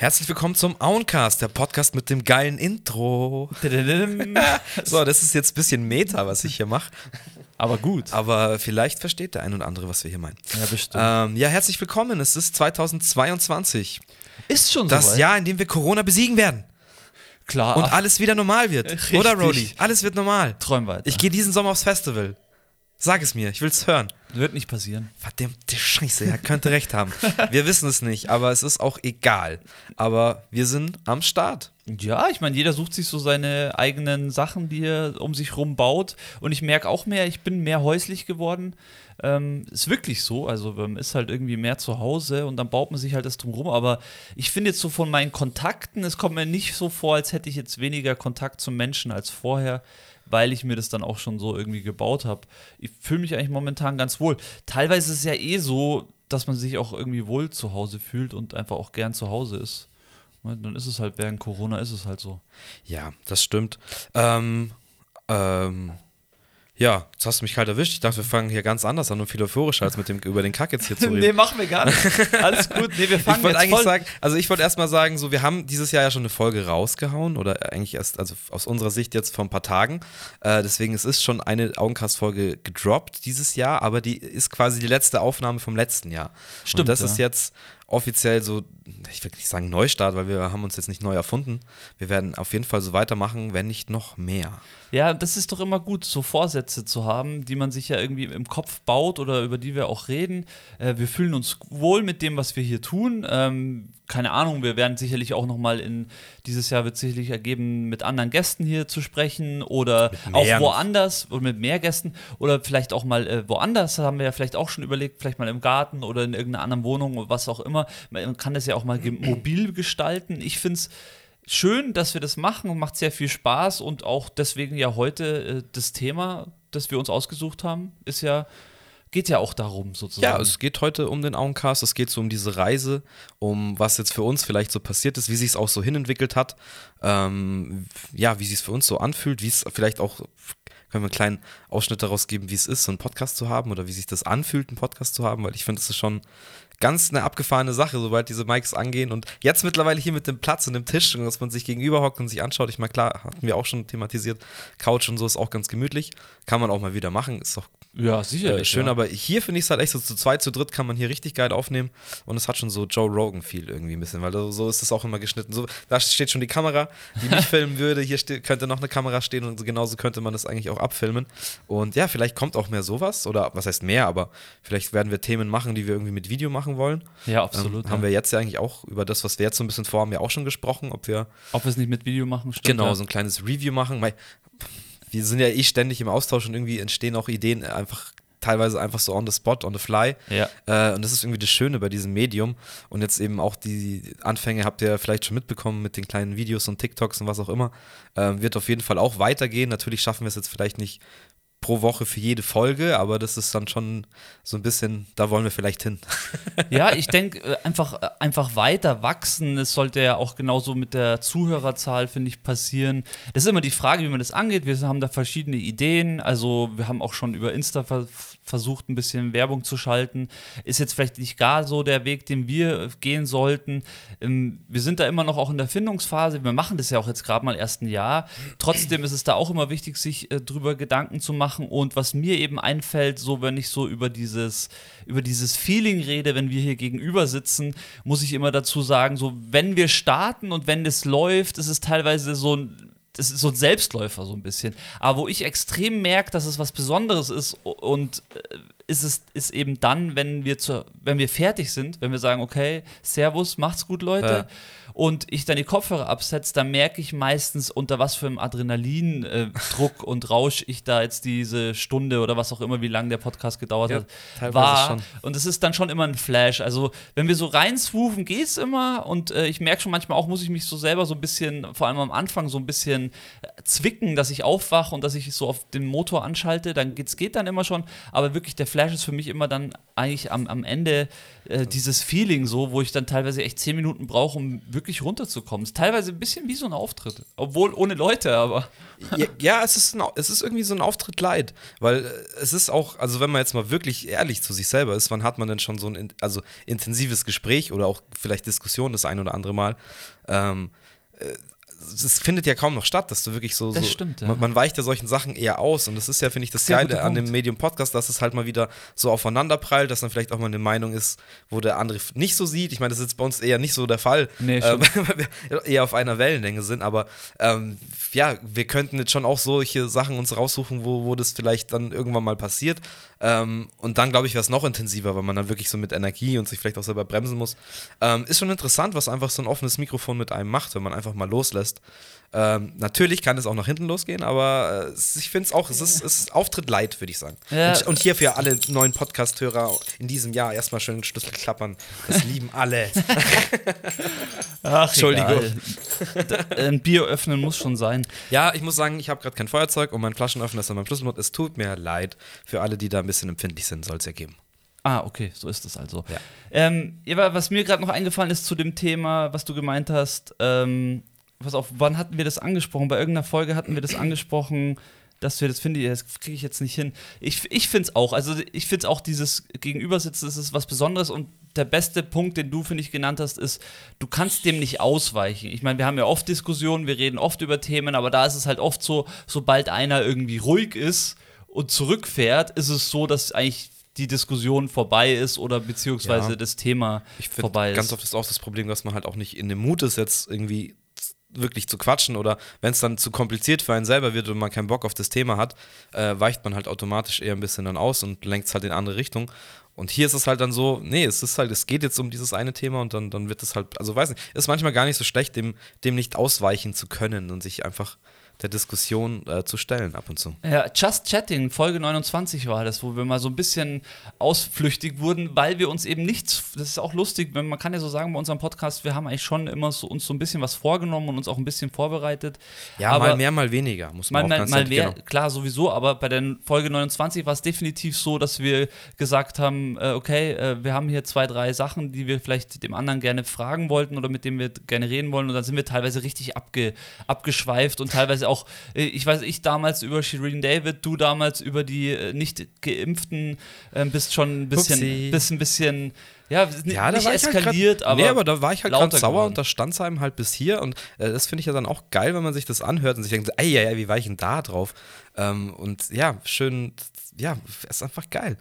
Herzlich willkommen zum Auencast, der Podcast mit dem geilen Intro. so, das ist jetzt ein bisschen Meta, was ich hier mache. Aber gut. Aber vielleicht versteht der ein oder andere, was wir hier meinen. Ja, bestimmt. Ähm, ja, herzlich willkommen. Es ist 2022. ist schon Das soweit. Jahr, in dem wir Corona besiegen werden. Klar. Und alles wieder normal wird. Richtig. Oder, Rody? Alles wird normal. träum weiter. Ich gehe diesen Sommer aufs Festival. Sag es mir, ich will's hören. Wird nicht passieren. Verdammte Scheiße, er könnte recht haben. Wir wissen es nicht, aber es ist auch egal. Aber wir sind am Start. Ja, ich meine, jeder sucht sich so seine eigenen Sachen, die er um sich rum baut. Und ich merke auch mehr, ich bin mehr häuslich geworden. Ähm, ist wirklich so. Also man ist halt irgendwie mehr zu Hause und dann baut man sich halt das drumherum. Aber ich finde jetzt so von meinen Kontakten, es kommt mir nicht so vor, als hätte ich jetzt weniger Kontakt zum Menschen als vorher, weil ich mir das dann auch schon so irgendwie gebaut habe. Ich fühle mich eigentlich momentan ganz wohl. Teilweise ist es ja eh so, dass man sich auch irgendwie wohl zu Hause fühlt und einfach auch gern zu Hause ist. Ne, Dann ist es halt während Corona ist es halt so. Ja, das stimmt. Ähm, ähm, ja, jetzt hast du mich kalt erwischt. Ich dachte, wir fangen hier ganz anders an und viel euphorischer, als mit dem, über den Kack jetzt hier zu reden. machen wir gar nicht. Alles gut. Nee, wir fangen ich jetzt eigentlich voll. sagen, also ich wollte erstmal sagen, so wir haben dieses Jahr ja schon eine Folge rausgehauen oder eigentlich erst, also aus unserer Sicht jetzt vor ein paar Tagen. Äh, deswegen es ist schon eine Augencast-Folge gedroppt dieses Jahr, aber die ist quasi die letzte Aufnahme vom letzten Jahr. Stimmt, Und das ja. ist jetzt offiziell so, ich will nicht sagen Neustart, weil wir haben uns jetzt nicht neu erfunden. Wir werden auf jeden Fall so weitermachen, wenn nicht noch mehr. Ja, das ist doch immer gut, so Vorsätze zu haben, die man sich ja irgendwie im Kopf baut oder über die wir auch reden. Äh, wir fühlen uns wohl mit dem, was wir hier tun. Ähm, keine Ahnung, wir werden sicherlich auch noch mal in dieses Jahr wird sicherlich ergeben, mit anderen Gästen hier zu sprechen oder auch woanders oder mit mehr Gästen oder vielleicht auch mal äh, woanders, haben wir ja vielleicht auch schon überlegt, vielleicht mal im Garten oder in irgendeiner anderen Wohnung oder was auch immer. Man kann das ja auch mal ge- mobil gestalten. Ich finde es schön, dass wir das machen und macht sehr viel Spaß und auch deswegen ja heute äh, das Thema, das wir uns ausgesucht haben, ist ja geht ja auch darum sozusagen. Ja, es geht heute um den Augencast, es geht so um diese Reise, um was jetzt für uns vielleicht so passiert ist, wie sich es auch so hinentwickelt hat, ähm, ja, wie sich es für uns so anfühlt, wie es vielleicht auch, können wir einen kleinen Ausschnitt daraus geben, wie es ist, so einen Podcast zu haben oder wie sich das anfühlt, einen Podcast zu haben, weil ich finde, das ist schon ganz eine abgefahrene Sache, sobald diese Mics angehen. Und jetzt mittlerweile hier mit dem Platz und dem Tisch und dass man sich gegenüber hockt und sich anschaut, ich meine, klar, hatten wir auch schon thematisiert, Couch und so ist auch ganz gemütlich, kann man auch mal wieder machen, ist doch ja äh, sicherlich. schön, ja. aber hier finde ich es halt echt so zu zweit, zu dritt kann man hier richtig geil aufnehmen und es hat schon so Joe Rogan-Feel irgendwie ein bisschen, weil so- ist es auch immer geschnitten. So, da steht schon die Kamera, die mich filmen würde, hier ste könnte noch eine Kamera stehen und genauso könnte man das eigentlich auch abfilmen. Und ja, vielleicht kommt auch mehr sowas oder was heißt mehr, aber vielleicht werden wir Themen machen, die wir irgendwie mit Video machen wollen. ja, absolut. Ähm, haben ja. wir jetzt ja eigentlich auch über das, was wir jetzt so ein bisschen vorhaben, ja auch schon gesprochen, ob wir Ob wir es nicht mit Video machen, stimmt. genau so ein kleines Review machen. Mei, Wir sind ja eh ständig im Austausch und irgendwie entstehen auch Ideen einfach teilweise einfach so on the spot, on the fly. Ja. Äh, und das ist irgendwie das Schöne bei diesem Medium. Und jetzt eben auch die Anfänge habt ihr vielleicht schon mitbekommen mit den kleinen Videos und TikToks und was auch immer. Ähm, wird auf jeden Fall auch weitergehen. Natürlich schaffen wir es jetzt vielleicht nicht pro Woche für jede Folge, aber das ist dann schon so ein bisschen, da wollen wir vielleicht hin. Ja, ich denke, äh, einfach, äh, einfach weiter wachsen. Es sollte ja auch genauso mit der Zuhörerzahl, finde ich, passieren. Das ist immer die Frage, wie man das angeht. Wir haben da verschiedene Ideen. Also, wir haben auch schon über Insta ver versucht, ein bisschen Werbung zu schalten. Ist jetzt vielleicht nicht gar so der Weg, den wir gehen sollten. Ähm, wir sind da immer noch auch in der Findungsphase. Wir machen das ja auch jetzt gerade mal erst ein Jahr. Trotzdem ist es da auch immer wichtig, sich äh, drüber Gedanken zu machen. Und was mir eben einfällt, so wenn ich so über dieses, über dieses Feeling rede, wenn wir hier gegenüber sitzen, muss ich immer dazu sagen, so wenn wir starten und wenn das läuft, ist es teilweise so ein das ist so ein Selbstläufer so ein bisschen. Aber wo ich extrem merke, dass es was Besonderes ist und äh, ist es ist eben dann, wenn wir zu, wenn wir fertig sind, wenn wir sagen, okay, Servus, macht's gut, Leute. Ja. Und ich dann die Kopfhörer absetze, dann merke ich meistens, unter was für einem Adrenalindruck und Rausch ich da jetzt diese Stunde oder was auch immer, wie lange der Podcast gedauert Ja, hat, war. schon. Und es ist dann schon immer ein Flash. Also, wenn wir so reinswoofen, geht's immer. Und äh, ich merke schon manchmal auch, muss ich mich so selber so ein bisschen, vor allem am Anfang, so ein bisschen äh, zwicken, dass ich aufwache und dass ich so auf den Motor anschalte. Dann geht's geht dann immer schon. Aber wirklich, der Flash ist für mich immer dann eigentlich am, am Ende äh, dieses Feeling so, wo ich dann teilweise echt zehn Minuten brauche, um wirklich runterzukommen. Ist teilweise ein bisschen wie so ein Auftritt. Obwohl ohne Leute, aber. Ja, ja, es, ist ein, es ist irgendwie so ein Auftritt leid. Weil äh, es ist auch, also wenn man jetzt mal wirklich ehrlich zu sich selber ist, wann hat man denn schon so ein in- also intensives Gespräch oder auch vielleicht Diskussion das ein oder andere Mal? Ähm, äh, es findet ja kaum noch statt, dass du wirklich so. Das so stimmt, ja. man, man weicht ja solchen Sachen eher aus. Und das ist ja, finde ich, das Sehr Geile an dem. Medium Podcast, dass es halt mal wieder so aufeinander prallt, dass dann vielleicht auch mal eine Meinung ist, wo der andere nicht so sieht. Ich meine, das ist jetzt bei uns eher nicht so der Fall, Nee, ähm, weil wir eher auf einer Wellenlänge sind. Aber ähm, ja, wir könnten jetzt schon auch solche Sachen uns raussuchen, wo, wo das vielleicht dann irgendwann mal passiert. Ähm, und dann, glaube ich, wäre es noch intensiver, weil man dann wirklich so mit Energie und sich vielleicht auch selber bremsen muss. Ähm, ist schon interessant, was einfach so ein offenes Mikrofon mit einem macht, wenn man einfach mal loslässt. Ähm, natürlich kann es auch nach hinten losgehen, aber äh, ich finde es auch, es ist, ist Auftritt leid, würde ich sagen. Ja. Und, und hier für alle neuen Podcast-Hörer in diesem Jahr erstmal schön Schlüssel klappern. Das lieben alle. Ach, Entschuldigung. Ein Bier öffnen muss schon sein. Ja, ich muss sagen, ich habe gerade kein Feuerzeug und mein Flaschenöffner ist an meinem Schlüsselbund. Es tut mir leid. Für alle, die da ein bisschen empfindlich sind, soll es ja geben. Ah, okay, so ist es also. Ja. Ähm, was mir gerade noch eingefallen ist zu dem Thema, was du gemeint hast, ähm, pass auf, wann hatten wir das angesprochen? Bei irgendeiner Folge hatten wir das angesprochen, dass wir das, finde ich, das kriege ich jetzt nicht hin. Ich, ich finde es auch, also ich finde es auch, dieses Gegenübersitzen, das ist was Besonderes und der beste Punkt, den du, finde ich, genannt hast, ist, du kannst dem nicht ausweichen. Ich meine, wir haben ja oft Diskussionen, wir reden oft über Themen, aber da ist es halt oft so, sobald einer irgendwie ruhig ist und zurückfährt, ist es so, dass eigentlich die Diskussion vorbei ist oder beziehungsweise Ja. das Thema Ich vorbei ist. ganz oft ist auch das Problem, dass man halt auch nicht in dem Mut ist, jetzt irgendwie wirklich zu quatschen oder wenn es dann zu kompliziert für einen selber wird und man keinen Bock auf das Thema hat, äh, weicht man halt automatisch eher ein bisschen dann aus und lenkt es halt in andere Richtung. Und hier ist es halt dann so, nee, es ist halt, es geht jetzt um dieses eine Thema und dann, dann wird es halt, also weiß nicht, ist manchmal gar nicht so schlecht, dem, dem nicht ausweichen zu können und sich einfach der Diskussion äh, zu stellen ab und zu. Ja, Just Chatting, Folge 29 war das, wo wir mal so ein bisschen ausflüchtig wurden, weil wir uns eben nichts, das ist auch lustig, wenn man kann ja so sagen bei unserem Podcast, wir haben eigentlich schon immer so, uns so ein bisschen was vorgenommen und uns auch ein bisschen vorbereitet. Ja, aber mal mehr, mal weniger, muss man Mal, auch ganz mal mehr, genau. klar, sowieso, aber bei der Folge 29 war es definitiv so, dass wir gesagt haben, äh, okay, äh, wir haben hier zwei, drei Sachen, die wir vielleicht dem anderen gerne fragen wollten oder mit denen wir gerne reden wollen und dann sind wir teilweise richtig abge, abgeschweift und teilweise auch, äh, ich weiß, ich damals über Shireen David, du damals über die äh, nicht geimpften, äh, bist schon ein bisschen, Upsi. bist ein bisschen, ja, Ja, da war ich eskaliert, halt grad, aber, Nee, aber da war ich halt gerade lauter sauer geworden. und da stand es einem halt bis hier. Und äh, das finde ich ja dann auch geil, wenn man sich das anhört und sich denkt, ey, ja, ja, wie war ich denn da drauf? Ähm, und ja, schön, ja, ist einfach geil.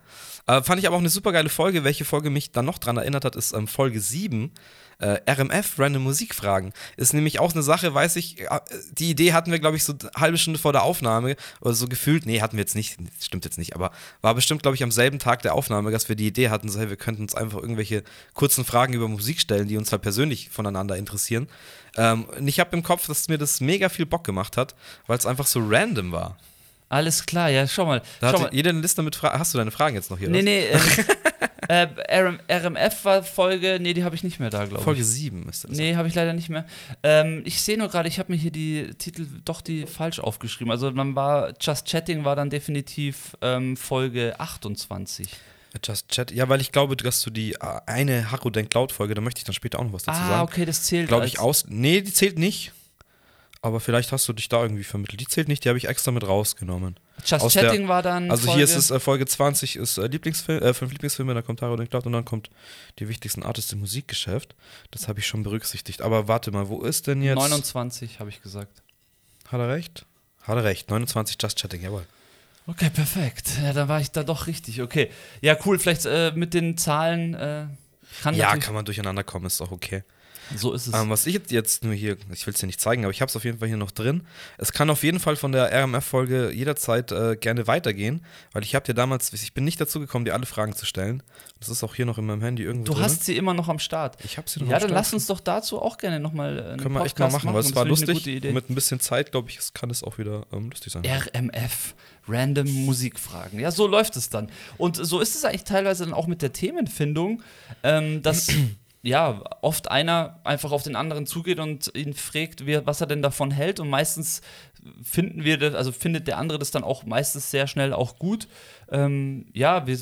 Äh, fand ich aber auch eine super geile Folge. Welche Folge mich dann noch dran erinnert hat, ist ähm, Folge 7. Äh, RMF, Random Musikfragen. Ist nämlich auch eine Sache, weiß ich, äh, die Idee hatten wir, glaube ich, so eine halbe Stunde vor der Aufnahme oder so gefühlt. Nee, hatten wir jetzt nicht, stimmt jetzt nicht, aber war bestimmt, glaube ich, am selben Tag der Aufnahme, dass wir die Idee hatten, so, hey, wir könnten uns einfach irgendwelche kurzen Fragen über Musik stellen, die uns halt persönlich voneinander interessieren. Ähm, und ich habe im Kopf, dass mir das mega viel Bock gemacht hat, weil es einfach so random war. alles klar, ja, schau mal. Da schau mal. jeder eine Liste mit Fragen. Hast du deine Fragen jetzt noch hier? Nee, oder? nee, ähm, äh, RM, RMF war Folge, nee, die habe ich nicht mehr da, glaube ich. Folge 7 müsste das Nee, habe ich leider nicht mehr. Ähm, ich sehe nur gerade, ich habe mir hier die Titel doch die falsch aufgeschrieben. Also dann war Just Chatting war dann definitiv ähm, Folge 28. Just Chat. Ja, weil ich glaube, dass du die äh, eine Harro Denk Laut Folge, da möchte ich dann später auch noch was dazu Ah, sagen. okay, das zählt. Glaube ich aus. Nee, die zählt nicht. Aber vielleicht hast du dich da irgendwie vermittelt. Die zählt nicht, die habe ich extra mit rausgenommen. Just aus Chatting der- war dann. Also Folge, hier ist es äh, Folge 20 ist äh, Lieblingsfilm, äh, fünf Lieblingsfilme, da kommt Harro Denk Laut und dann kommt die wichtigsten Artists im Musikgeschäft. Das habe ich schon berücksichtigt. Aber warte mal, wo ist denn jetzt? 29, habe ich gesagt. Hat er recht? Hat er recht. 29 Just Chatting, jawohl. Okay, perfekt. Ja, da war ich da doch richtig. Okay. Ja, cool. Vielleicht äh, mit den Zahlen. Äh, kann Ja, kann man durcheinander kommen, ist auch okay. So ist es. Ähm, was ich jetzt, nur hier, ich will es dir nicht zeigen, aber ich habe es auf jeden Fall hier noch drin. Es kann auf jeden Fall von der RMF-Folge jederzeit äh, gerne weitergehen, weil ich habe dir damals, ich bin nicht dazu gekommen, dir alle Fragen zu stellen. Das ist auch hier noch in meinem Handy irgendwo du drin. hast sie immer noch am Start. ich habe sie noch Ja, am dann Start. lass uns doch dazu auch gerne nochmal einen Können wir echt mal Podcast machen, weil es war lustig. Mit ein bisschen Zeit, glaube ich, kann es auch wieder ähm, lustig sein. RMF, Random Musikfragen. Ja, so läuft es dann. Und so ist es eigentlich teilweise dann auch mit der Themenfindung, ähm, dass, ja, oft einer einfach auf den anderen zugeht und ihn fragt, was er denn davon hält. Und meistens finden wir das, also findet der andere das dann auch meistens sehr schnell auch gut. Ähm, ja, wir,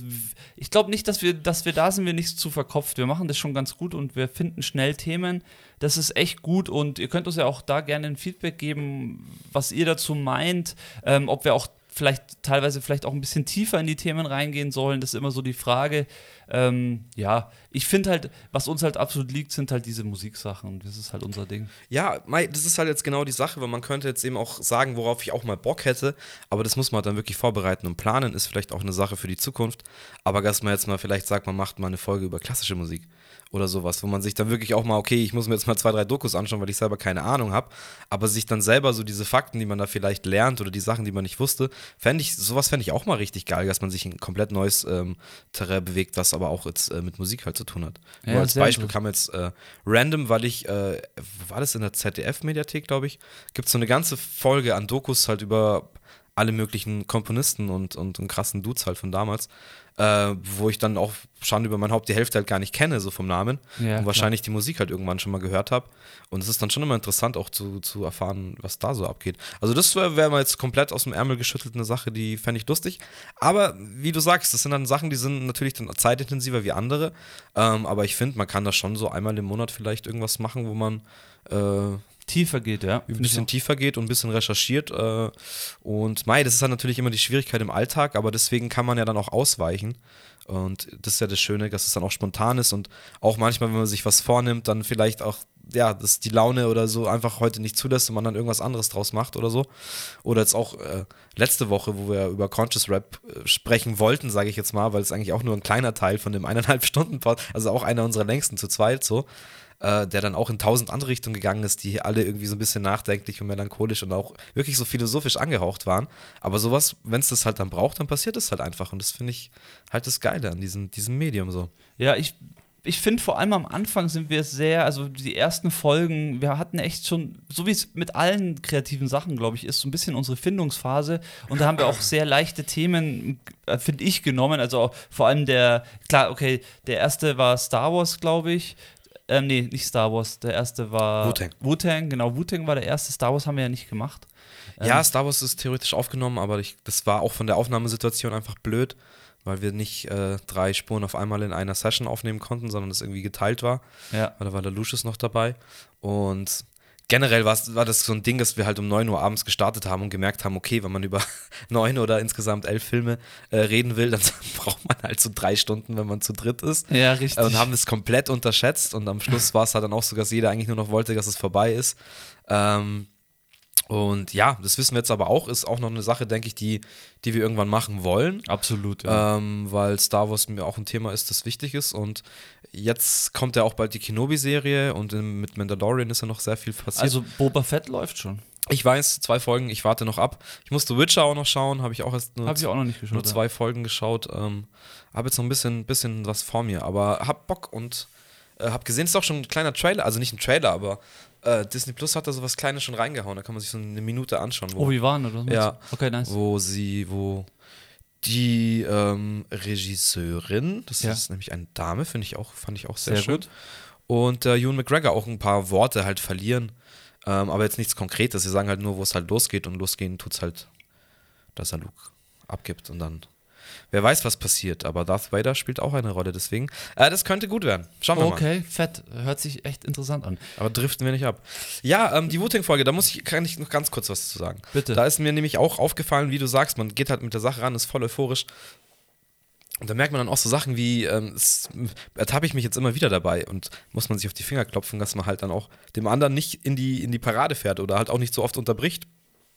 ich glaube nicht, dass wir, dass wir da sind wir nicht zu verkopft. Wir machen das schon ganz gut und wir finden schnell Themen. Das ist echt gut und ihr könnt uns ja auch da gerne ein Feedback geben, was ihr dazu meint, ähm, ob wir auch vielleicht teilweise vielleicht auch ein bisschen tiefer in die Themen reingehen sollen. Das ist immer so die Frage. Ähm, ja, ich finde halt, was uns halt absolut liegt, sind halt diese Musiksachen. Das ist halt unser Ding. Ja, das ist halt jetzt genau die Sache, weil man könnte jetzt eben auch sagen, worauf ich auch mal Bock hätte, aber das muss man dann wirklich vorbereiten und planen, ist vielleicht auch eine Sache für die Zukunft. Aber dass man jetzt mal vielleicht sagt, man macht mal eine Folge über klassische Musik oder sowas, wo man sich dann wirklich auch mal, okay, ich muss mir jetzt mal zwei, drei Dokus anschauen, weil ich selber keine Ahnung habe, aber sich dann selber so diese Fakten, die man da vielleicht lernt oder die Sachen, die man nicht wusste, fände ich, sowas fände ich auch mal richtig geil, dass man sich ein komplett neues ähm, Terrain bewegt, was aber auch jetzt äh, mit Musik halt zu tun hat. Ja, Nur als Beispiel kam jetzt äh, random, weil ich, äh, war das in der ZDF-Mediathek, glaube ich, gibt es so eine ganze Folge an Dokus halt über alle möglichen Komponisten und, und, und krassen Dudes halt von damals äh, wo ich dann auch schon über mein Haupt die Hälfte halt gar nicht kenne, so vom Namen. Ja, und wahrscheinlich klar. die Musik halt irgendwann schon mal gehört habe. Und es ist dann schon immer interessant, auch zu, zu erfahren, was da so abgeht. Also, das wäre wär mal jetzt komplett aus dem Ärmel geschüttelt eine Sache, die fände ich lustig. Aber wie du sagst, das sind dann Sachen, die sind natürlich dann zeitintensiver wie andere. Ähm, aber ich finde, man kann da schon so einmal im Monat vielleicht irgendwas machen, wo man. Äh, tiefer geht, ja. Ein bisschen tiefer geht und ein bisschen recherchiert. Äh, und Mai, das ist dann natürlich immer die Schwierigkeit im Alltag, aber deswegen kann man ja dann auch ausweichen. Und das ist ja das Schöne, dass es dann auch spontan ist und auch manchmal, wenn man sich was vornimmt, dann vielleicht auch, ja, dass die Laune oder so einfach heute nicht zulässt und man dann irgendwas anderes draus macht oder so. Oder jetzt auch äh, letzte Woche, wo wir über Conscious Rap äh, sprechen wollten, sage ich jetzt mal, weil es eigentlich auch nur ein kleiner Teil von dem eineinhalb Stunden, also auch einer unserer längsten zu zweit so äh, der dann auch in tausend andere Richtungen gegangen ist, die alle irgendwie so ein bisschen nachdenklich und melancholisch und auch wirklich so philosophisch angehaucht waren. Aber sowas, wenn es das halt dann braucht, dann passiert es halt einfach. Und das finde ich halt das Geile an diesem, diesem Medium so. Ja, ich ich finde vor allem am Anfang sind wir sehr, also die ersten Folgen, wir hatten echt schon, so wie es mit allen kreativen Sachen, glaube ich, ist, so ein bisschen unsere Findungsphase. Und da haben wir auch sehr leichte Themen, äh, finde ich, genommen. Also vor allem der, klar, okay, der erste war Star Wars, glaube ich. Ähm, nee, nicht Star Wars. Der erste war. Wu-Tang. Wu-Tang, genau. Wu-Tang war der erste. Star Wars haben wir ja nicht gemacht. Ähm, ja, Star Wars ist theoretisch aufgenommen, aber ich, das war auch von der Aufnahmesituation einfach blöd, weil wir nicht äh, drei Spuren auf einmal in einer Session aufnehmen konnten, sondern es irgendwie geteilt war. Ja. Weil da war der Lucius noch dabei. Und generell war das so ein Ding, dass wir halt um 9 Uhr abends gestartet haben und gemerkt haben, okay, wenn man über neun oder insgesamt elf Filme äh, reden will, dann braucht man halt so drei Stunden, wenn man zu dritt ist. Ja, richtig. Und haben das komplett unterschätzt und am Schluss war es halt dann auch so, dass jeder eigentlich nur noch wollte, dass es vorbei ist. Ähm, und ja, das wissen wir jetzt aber auch, ist auch noch eine Sache, denke ich, die, die wir irgendwann machen wollen. Absolut, ja. Ähm, weil Star Wars mir auch ein Thema ist, das wichtig ist. Und jetzt kommt ja auch bald die Kenobi-Serie und mit Mandalorian ist ja noch sehr viel passiert. Also Boba Fett läuft schon. Ich weiß, zwei Folgen, ich warte noch ab. Ich musste Witcher auch noch schauen, habe ich auch erst nur, ich auch noch geschaut, nur zwei ja. Folgen geschaut. Ähm, habe jetzt noch ein bisschen, bisschen was vor mir, aber hab Bock und äh, hab gesehen, es ist auch schon ein kleiner Trailer, also nicht ein Trailer, aber äh, Disney Plus hat da so was Kleines schon reingehauen. Da kann man sich so eine Minute anschauen. Wo, oh, wie waren oder? Ja. Okay, nice. Wo sie, wo die ähm, Regisseurin, das ja. ist nämlich eine Dame, finde ich auch, fand ich auch sehr, sehr schön. Gut. Und äh, Ewan McGregor auch ein paar Worte halt verlieren. Ähm, aber jetzt nichts Konkretes. Sie sagen halt nur, wo es halt losgeht und losgehen tut es halt, dass er Luke abgibt und dann wer weiß, was passiert. Aber Darth Vader spielt auch eine Rolle, deswegen. Äh, das könnte gut werden. Schauen wir okay, mal. Okay, fett. Hört sich echt interessant an. Aber driften wir nicht ab. Ja, ähm, die Wu-Tang-Folge, da muss ich, kann ich noch ganz kurz was zu sagen. Bitte. Da ist mir nämlich auch aufgefallen, wie du sagst, man geht halt mit der Sache ran, ist voll euphorisch. Und da merkt man dann auch so Sachen wie, ähm, es, ertappe ich mich jetzt immer wieder dabei und muss man sich auf die Finger klopfen, dass man halt dann auch dem anderen nicht in die, in die Parade fährt oder halt auch nicht so oft unterbricht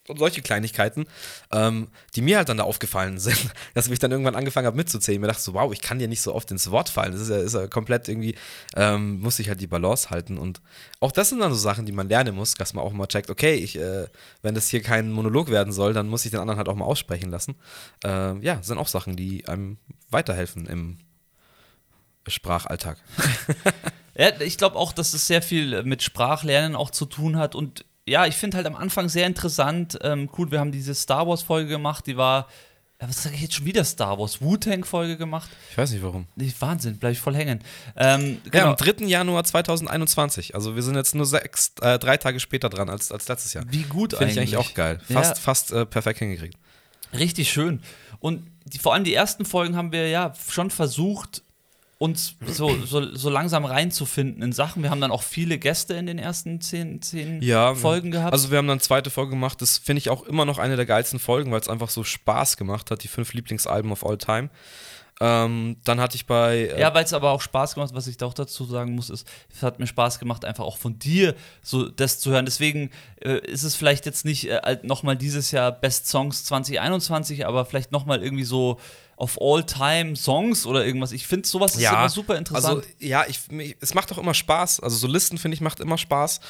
und solche Kleinigkeiten, ähm, die mir halt dann da aufgefallen sind, dass ich dann irgendwann angefangen habe mitzuzählen. Mir dachte so, wow, ich kann dir nicht so oft ins Wort fallen. Das ist ja, ist ja komplett irgendwie, ähm, muss ich halt die Balance halten. Und auch das sind dann so Sachen, die man lernen muss, dass man auch mal checkt, okay, ich, äh, wenn das hier kein Monolog werden soll, dann muss ich den anderen halt auch mal aussprechen lassen. Äh, ja, sind auch Sachen, die einem weiterhelfen im Sprachalltag. ja, ich glaube auch, dass es sehr viel mit Sprachlernen auch zu tun hat und ja, ich finde halt am Anfang sehr interessant. Ähm, cool, wir haben diese Star Wars-Folge gemacht, die war ja, was sage ich jetzt schon wieder Star Wars Wu-Tang-Folge gemacht. Ich weiß nicht warum. Nee, Wahnsinn, bleib ich voll hängen. Ähm, Ja, genau. am 3. Januar 2021. Also wir sind jetzt nur sechs, äh, drei Tage später dran als, als letztes Jahr. Wie gut Finde ich eigentlich. eigentlich auch geil. Fast, Ja. fast äh, perfekt hingekriegt. Richtig schön. Und die, vor allem die ersten Folgen haben wir ja schon versucht, uns so, so, so langsam reinzufinden in Sachen. Wir haben dann auch viele Gäste in den ersten zehn, zehn Ja, Folgen gehabt. Also wir haben dann eine zweite Folge gemacht. Das finde ich auch immer noch eine der geilsten Folgen, weil es einfach so Spaß gemacht hat. Die fünf Lieblingsalben of all time. Ähm, dann hatte ich bei äh, ja, weil es aber auch Spaß gemacht, was ich da auch dazu sagen muss, ist, es hat mir Spaß gemacht, einfach auch von dir so das zu hören. Deswegen äh, ist es vielleicht jetzt nicht äh, nochmal dieses Jahr Best Songs 2021, aber vielleicht nochmal irgendwie so auf All-Time Songs oder irgendwas. Ich finde sowas ist immer super interessant. Also ja, ich, es macht auch immer Spaß. Also so Listen finde ich macht immer Spaß.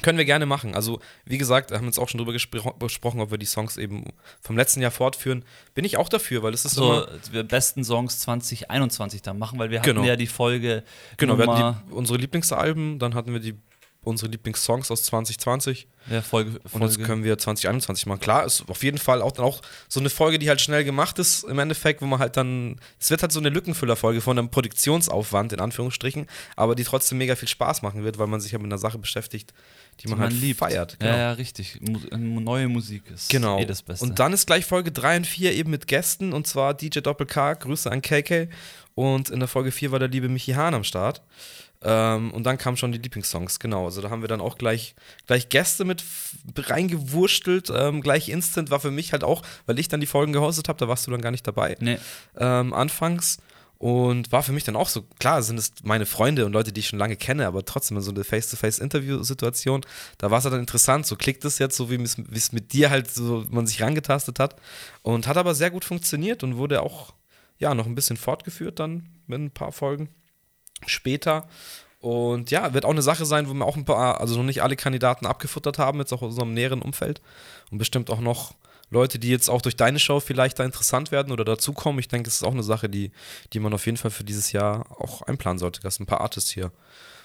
Können wir gerne machen. Also wie gesagt, wir haben jetzt auch schon drüber gespro besprochen, ob wir die Songs eben vom letzten Jahr fortführen. Bin ich auch dafür, weil es ist so immer wir besten Songs 2021 dann machen, weil wir hatten Genau. ja die Folge genau. Wir hatten die, unsere Lieblingsalben, dann hatten wir die unsere Lieblingssongs aus 2020 ja, Folge, und Folge. jetzt können wir 2021 machen. Klar, ist auf jeden Fall auch dann auch so eine Folge, die halt schnell gemacht ist im Endeffekt, wo man halt dann es wird halt so eine Lückenfüllerfolge von einem Produktionsaufwand in Anführungsstrichen, aber die trotzdem mega viel Spaß machen wird, weil man sich ja mit einer Sache beschäftigt, die, man, halt liebt. feiert. Ja, ja, richtig. Mu neue Musik ist Genau. eh das Beste. Und dann ist gleich Folge 3 und 4 eben mit Gästen und zwar DJ Doppel K, Grüße an KK. Und in der Folge 4 war der liebe Michi Hahn am Start. Ähm, und dann kamen schon die Lieblingssongs, genau. Also da haben wir dann auch gleich, gleich Gäste mit reingewurstelt. Ähm, gleich instant war für mich halt auch, weil ich dann die Folgen gehostet habe, da warst du dann gar nicht dabei. nee. Ähm, anfangs. Und war für mich dann auch so, klar, sind es meine Freunde und Leute, die ich schon lange kenne, aber trotzdem so eine Face-to-Face-Interview-Situation, da war es halt dann interessant, so klickt es jetzt, so wie es wie es mit dir halt so man sich rangetastet hat. Und hat aber sehr gut funktioniert und wurde auch, ja, noch ein bisschen fortgeführt dann mit ein paar Folgen später. Und ja, wird auch eine Sache sein, wo wir auch ein paar, also noch nicht alle Kandidaten abgefuttert haben, jetzt auch aus unserem näheren Umfeld. Und bestimmt auch noch Leute, die jetzt auch durch deine Show vielleicht da interessant werden oder dazukommen. Ich denke, es ist auch eine Sache, die, die man auf jeden Fall für dieses Jahr auch einplanen sollte, dass ein paar Artists hier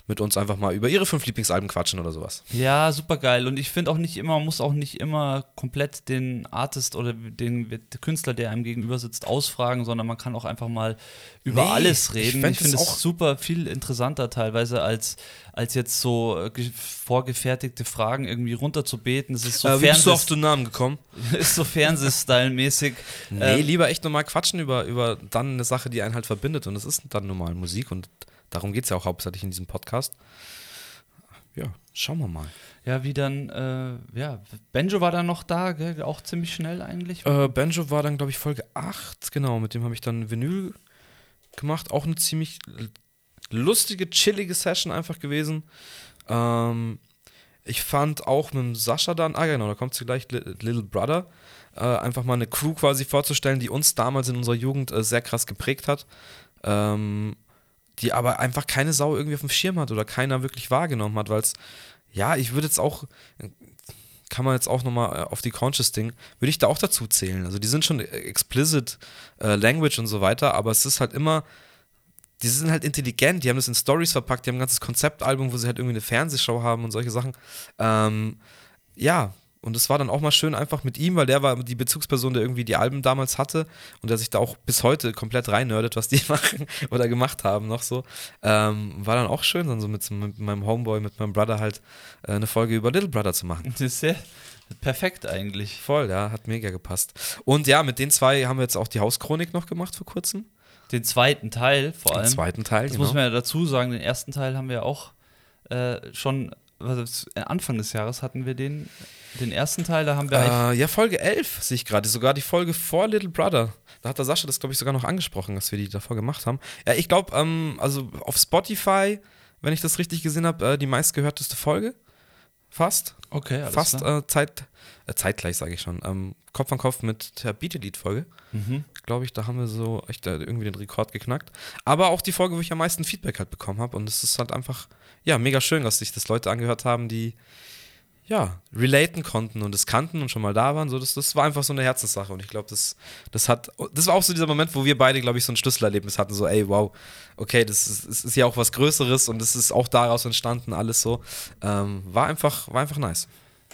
mit uns einfach mal über ihre fünf Lieblingsalben quatschen oder sowas. Ja, super geil. Und ich finde auch nicht immer, man muss auch nicht immer komplett den Artist oder den, Künstler, der einem gegenüber sitzt, ausfragen, sondern man kann auch einfach mal über Nee, alles reden. Ich, finde es auch- super viel interessanter teilweise als, als jetzt so äh, ge- vorgefertigte Fragen irgendwie runterzubeten. Das ist so, äh, wie bist du auf den Namen gekommen? ist so Fernsehstyle-mäßig. Nee, Ähm, lieber echt nochmal quatschen über, über dann eine Sache, die einen halt verbindet. Und das ist dann normal Musik und darum geht es ja auch hauptsächlich in diesem Podcast. Ja, schauen wir mal. Ja, wie dann, äh, ja, Benjo war dann noch da, gell? auch ziemlich schnell eigentlich. Äh, Banjo war dann, glaube ich, Folge 8, genau, mit dem habe ich dann Vinyl gemacht. Auch eine ziemlich lustige, chillige Session einfach gewesen. Ähm, ich fand auch mit dem Sascha dann, ah genau, da kommt sie gleich, Li- Little Brother, äh, einfach mal eine Crew quasi vorzustellen, die uns damals in unserer Jugend äh, sehr krass geprägt hat. Ähm, die aber einfach keine Sau irgendwie auf dem Schirm hat oder keiner wirklich wahrgenommen hat, weil es, ja, ich würde jetzt auch, kann man jetzt auch nochmal auf die Conscious Ding, würde ich da auch dazu zählen. Also die sind schon explicit äh, Language und so weiter, aber es ist halt immer, die sind halt intelligent, die haben das in Stories verpackt, die haben ein ganzes Konzeptalbum, wo sie halt irgendwie eine Fernsehshow haben und solche Sachen. Ähm, ja, und es war dann auch mal schön einfach mit ihm, weil der war die Bezugsperson, der irgendwie die Alben damals hatte und der sich da auch bis heute komplett reinnördet, was die machen oder gemacht haben noch so. Ähm, war dann auch schön, dann so mit, mit meinem Homeboy, mit meinem Brother halt äh, eine Folge über Little Brother zu machen. Das ist sehr perfekt eigentlich. Voll, ja, hat mega gepasst. Und ja, mit den zwei haben wir jetzt auch die Hauschronik noch gemacht vor kurzem. Den zweiten Teil vor Den allem. zweiten Teil, Das genau. muss man ja dazu sagen, den ersten Teil haben wir auch äh, schon, was ist, Anfang des Jahres hatten wir den, den ersten Teil, da haben wir Äh, ja, Folge 11 sehe ich gerade, sogar die Folge vor Little Brother. Da hat der Sascha das, glaube ich, sogar noch angesprochen, dass wir die davor gemacht haben. Ja, ich glaube, ähm, also auf Spotify, wenn ich das richtig gesehen habe, äh, die meistgehörteste Folge. Fast. okay, alles Fast äh, Zeit, äh, zeitgleich, sage ich schon. Ähm, Kopf an Kopf mit der Beat-Elite-Folge. Mhm. Glaube ich, da haben wir so echt äh, irgendwie den Rekord geknackt. Aber auch die Folge, wo ich am meisten Feedback halt bekommen habe. Und es ist halt einfach, ja, mega schön, dass sich das Leute angehört haben, die ja, relaten konnten und es kannten und schon mal da waren. So, das, das war einfach so eine Herzenssache. Und ich glaube, das, das hat, das war auch so dieser Moment, wo wir beide, glaube ich, so ein Schlüsselerlebnis hatten. So, ey, wow, okay, das ist, ist ja auch was Größeres und es ist auch daraus entstanden, alles so. Ähm, war einfach, war einfach nice.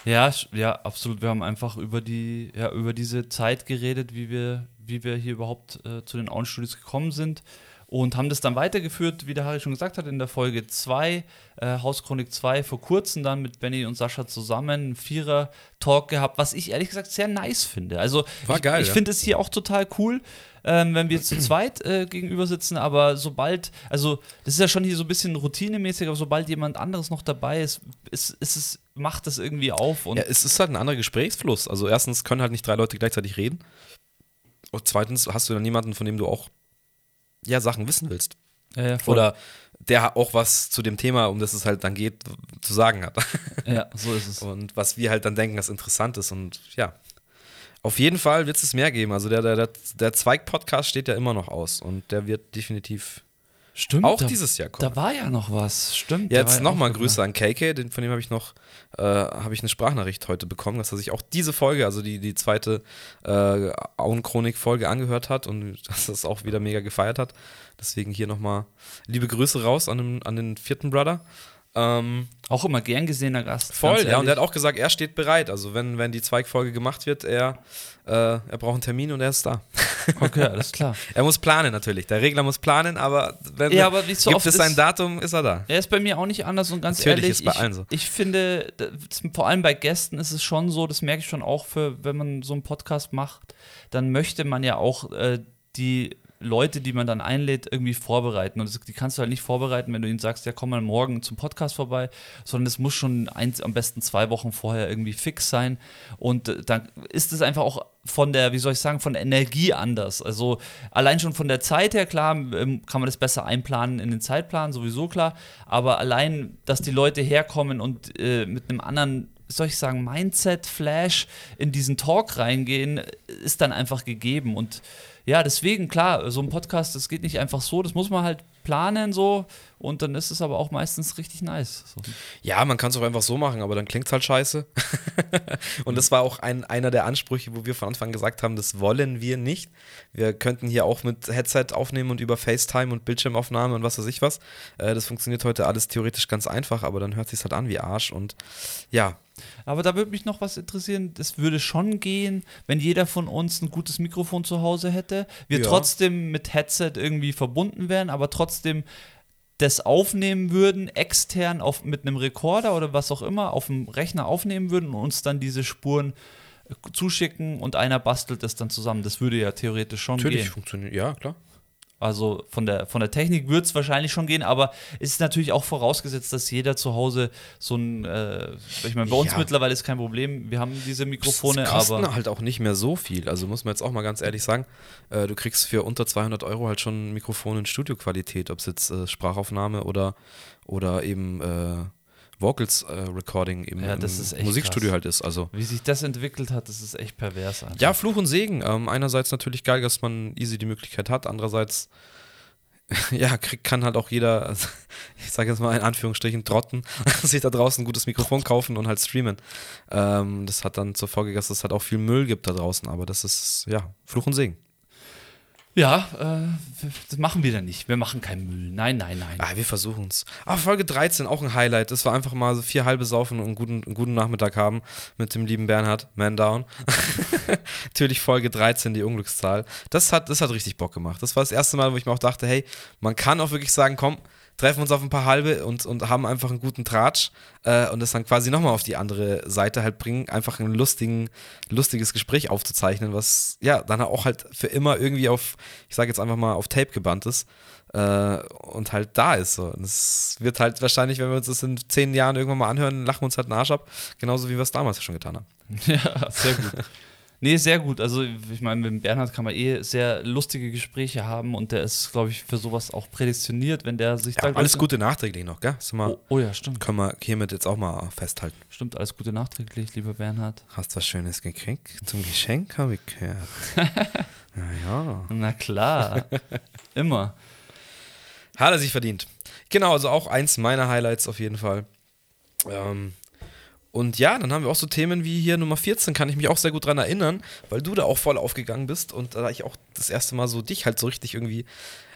Ja, ja, absolut. Wir haben einfach über die, ja, über diese Zeit geredet, wie wir, wie wir hier überhaupt äh, zu den Auenstudios gekommen sind und haben das dann weitergeführt, wie der Harry schon gesagt hat, in der Folge 2, äh, Hauschronik 2, vor kurzem dann mit Benny und Sascha zusammen einen Vierer-Talk gehabt, was ich ehrlich gesagt sehr nice finde. Also War ich, geil, ich ja. finde es hier auch total cool, ähm, wenn wir zu zweit äh, gegenüber sitzen, aber sobald, also das ist ja schon hier so ein bisschen routinemäßig, aber sobald jemand anderes noch dabei ist, ist, ist es, macht das irgendwie auf und Ja, es ist halt ein anderer Gesprächsfluss. Also erstens können halt nicht drei Leute gleichzeitig reden. Und zweitens hast du dann niemanden, von dem du auch ja, Sachen wissen willst. Ja, ja. Oder der auch was zu dem Thema, um das es halt dann geht, zu sagen hat. Ja, so ist es. Und was wir halt dann denken, das interessant ist. Und ja, auf jeden Fall wird es mehr geben. Also der, der, der, der Zweig-Podcast steht ja immer noch aus. Und der wird definitiv Stimmt. auch da, dieses Jahr kommen. Da war ja noch was. Stimmt. war Jetzt ja nochmal Grüße an KK, den, von dem habe ich noch äh, habe ich eine Sprachnachricht heute bekommen, dass er sich auch diese Folge, also die, die zweite äh, Auenchronik-Folge angehört hat und dass er es auch wieder mega gefeiert hat. Deswegen hier nochmal liebe Grüße raus an den, an den vierten Brother. Ähm, Auch immer gern gesehener Gast. voll, ja, und er hat auch gesagt, er steht bereit. Also wenn, wenn die Zweigfolge gemacht wird, er, äh, er braucht einen Termin und er ist da. Okay, alles klar. Er muss planen natürlich. Der Regler muss planen, aber wenn Ja, aber so gibt es ein ist- Datum, ist er da. Er ist bei mir auch nicht anders und ganz Natürlich ehrlich, ist bei ich, allen so. ich finde, das, vor allem bei Gästen ist es schon so, das merke ich schon auch, für, wenn man so einen Podcast macht, dann möchte man ja auch äh, die Leute, die man dann einlädt, irgendwie vorbereiten. Und das, die kannst du halt nicht vorbereiten, wenn du ihnen sagst, ja, komm mal morgen zum Podcast vorbei, sondern es muss schon eins, am besten zwei Wochen vorher irgendwie fix sein. Und äh, dann ist es einfach auch von der, wie soll ich sagen, von der Energie anders. Also allein schon von der Zeit her, klar, ähm, kann man das besser einplanen in den Zeitplan, sowieso klar. Aber allein, dass die Leute herkommen und äh, mit einem anderen, soll ich sagen, Mindset-Flash in diesen Talk reingehen, ist dann einfach gegeben. Und ja, deswegen, klar, so ein Podcast, das geht nicht einfach so, das muss man halt planen so und dann ist es aber auch meistens richtig nice. So. Ja, man kann es auch einfach so machen, aber dann klingt es halt scheiße. und das war auch ein, einer der Ansprüche, wo wir von Anfang gesagt haben, das wollen wir nicht. Wir könnten hier auch mit Headset aufnehmen und über FaceTime und Bildschirmaufnahme und was weiß ich was. Äh, das funktioniert heute alles theoretisch ganz einfach, aber dann hört sich halt an wie Arsch und ja. Aber da würde mich noch was interessieren. Das würde schon gehen, wenn jeder von uns ein gutes Mikrofon zu Hause hätte. Wir Ja. trotzdem mit Headset irgendwie verbunden wären, aber trotzdem das aufnehmen würden, extern auf, mit einem Rekorder oder was auch immer, auf dem Rechner aufnehmen würden und uns dann diese Spuren äh, zuschicken und einer bastelt das dann zusammen. Das würde ja theoretisch schon Natürlich gehen. funktioniert, ja, klar. Also von der, von der Technik wird es wahrscheinlich schon gehen, aber es ist natürlich auch vorausgesetzt, dass jeder zu Hause so ein, äh, ich meine, bei uns Ja. mittlerweile ist kein Problem, wir haben diese Mikrofone, das kosten aber halt auch nicht mehr so viel. Also muss man jetzt auch mal ganz ehrlich sagen, äh, du kriegst für unter 200 Euro halt schon ein Mikrofon in Studioqualität, ob es jetzt äh, Sprachaufnahme oder, oder eben äh, Vocals äh, Recording im, Ja, im Musikstudio krass. halt ist. Also wie sich das entwickelt hat, das ist echt pervers. Einfach. ja, Fluch und Segen. Ähm, einerseits natürlich geil, dass man easy die Möglichkeit hat. Andererseits, ja, krieg, kann halt auch jeder, ich sage jetzt mal in Anführungsstrichen, trotten, sich da draußen ein gutes Mikrofon kaufen und halt streamen. Ähm, das hat dann zur Folge, dass es halt auch viel Müll gibt da draußen. Aber das ist, ja, Fluch und Segen. Ja, äh, das machen wir dann nicht. Wir machen keinen Müll. Nein, nein, nein. Ah, wir versuchen es. Ah, Folge 13, auch ein Highlight. Das war einfach mal so vier halbe Saufen und einen guten, einen guten Nachmittag haben mit dem lieben Bernhard, Man Down. Natürlich Folge 13, die Unglückszahl. Das hat, das hat richtig Bock gemacht. Das war das erste Mal, wo ich mir auch dachte, hey, man kann auch wirklich sagen, komm, treffen uns auf ein paar halbe und, und haben einfach einen guten Tratsch äh, und das dann quasi nochmal auf die andere Seite halt bringen, einfach ein lustigen, lustiges Gespräch aufzuzeichnen, was ja dann auch halt für immer irgendwie auf, ich sage jetzt einfach mal, auf Tape gebannt ist äh, und halt da ist. So. Und es wird halt wahrscheinlich, wenn wir uns das in zehn Jahren irgendwann mal anhören, lachen wir uns halt den Arsch ab, genauso wie wir es damals schon getan haben. Ja, sehr gut. Nee, sehr gut. Also, ich meine, mit Bernhard kann man eh sehr lustige Gespräche haben und der ist, glaube ich, für sowas auch prädestiniert, wenn der sich Ja, da. alles Gute nachträglich noch, gell? Wir, Oh, oh ja, stimmt. Können wir hiermit jetzt auch mal festhalten. Stimmt, alles Gute nachträglich, lieber Bernhard. Hast was Schönes gekriegt? Zum Geschenk habe ich gehört. Naja. Na klar. Immer. Hat er sich verdient. Genau, also auch eins meiner Highlights auf jeden Fall. Ähm, und ja, dann haben wir auch so Themen wie hier Nummer 14, kann ich mich auch sehr gut dran erinnern, weil du da auch voll aufgegangen bist und da ich auch das erste Mal so dich halt so richtig irgendwie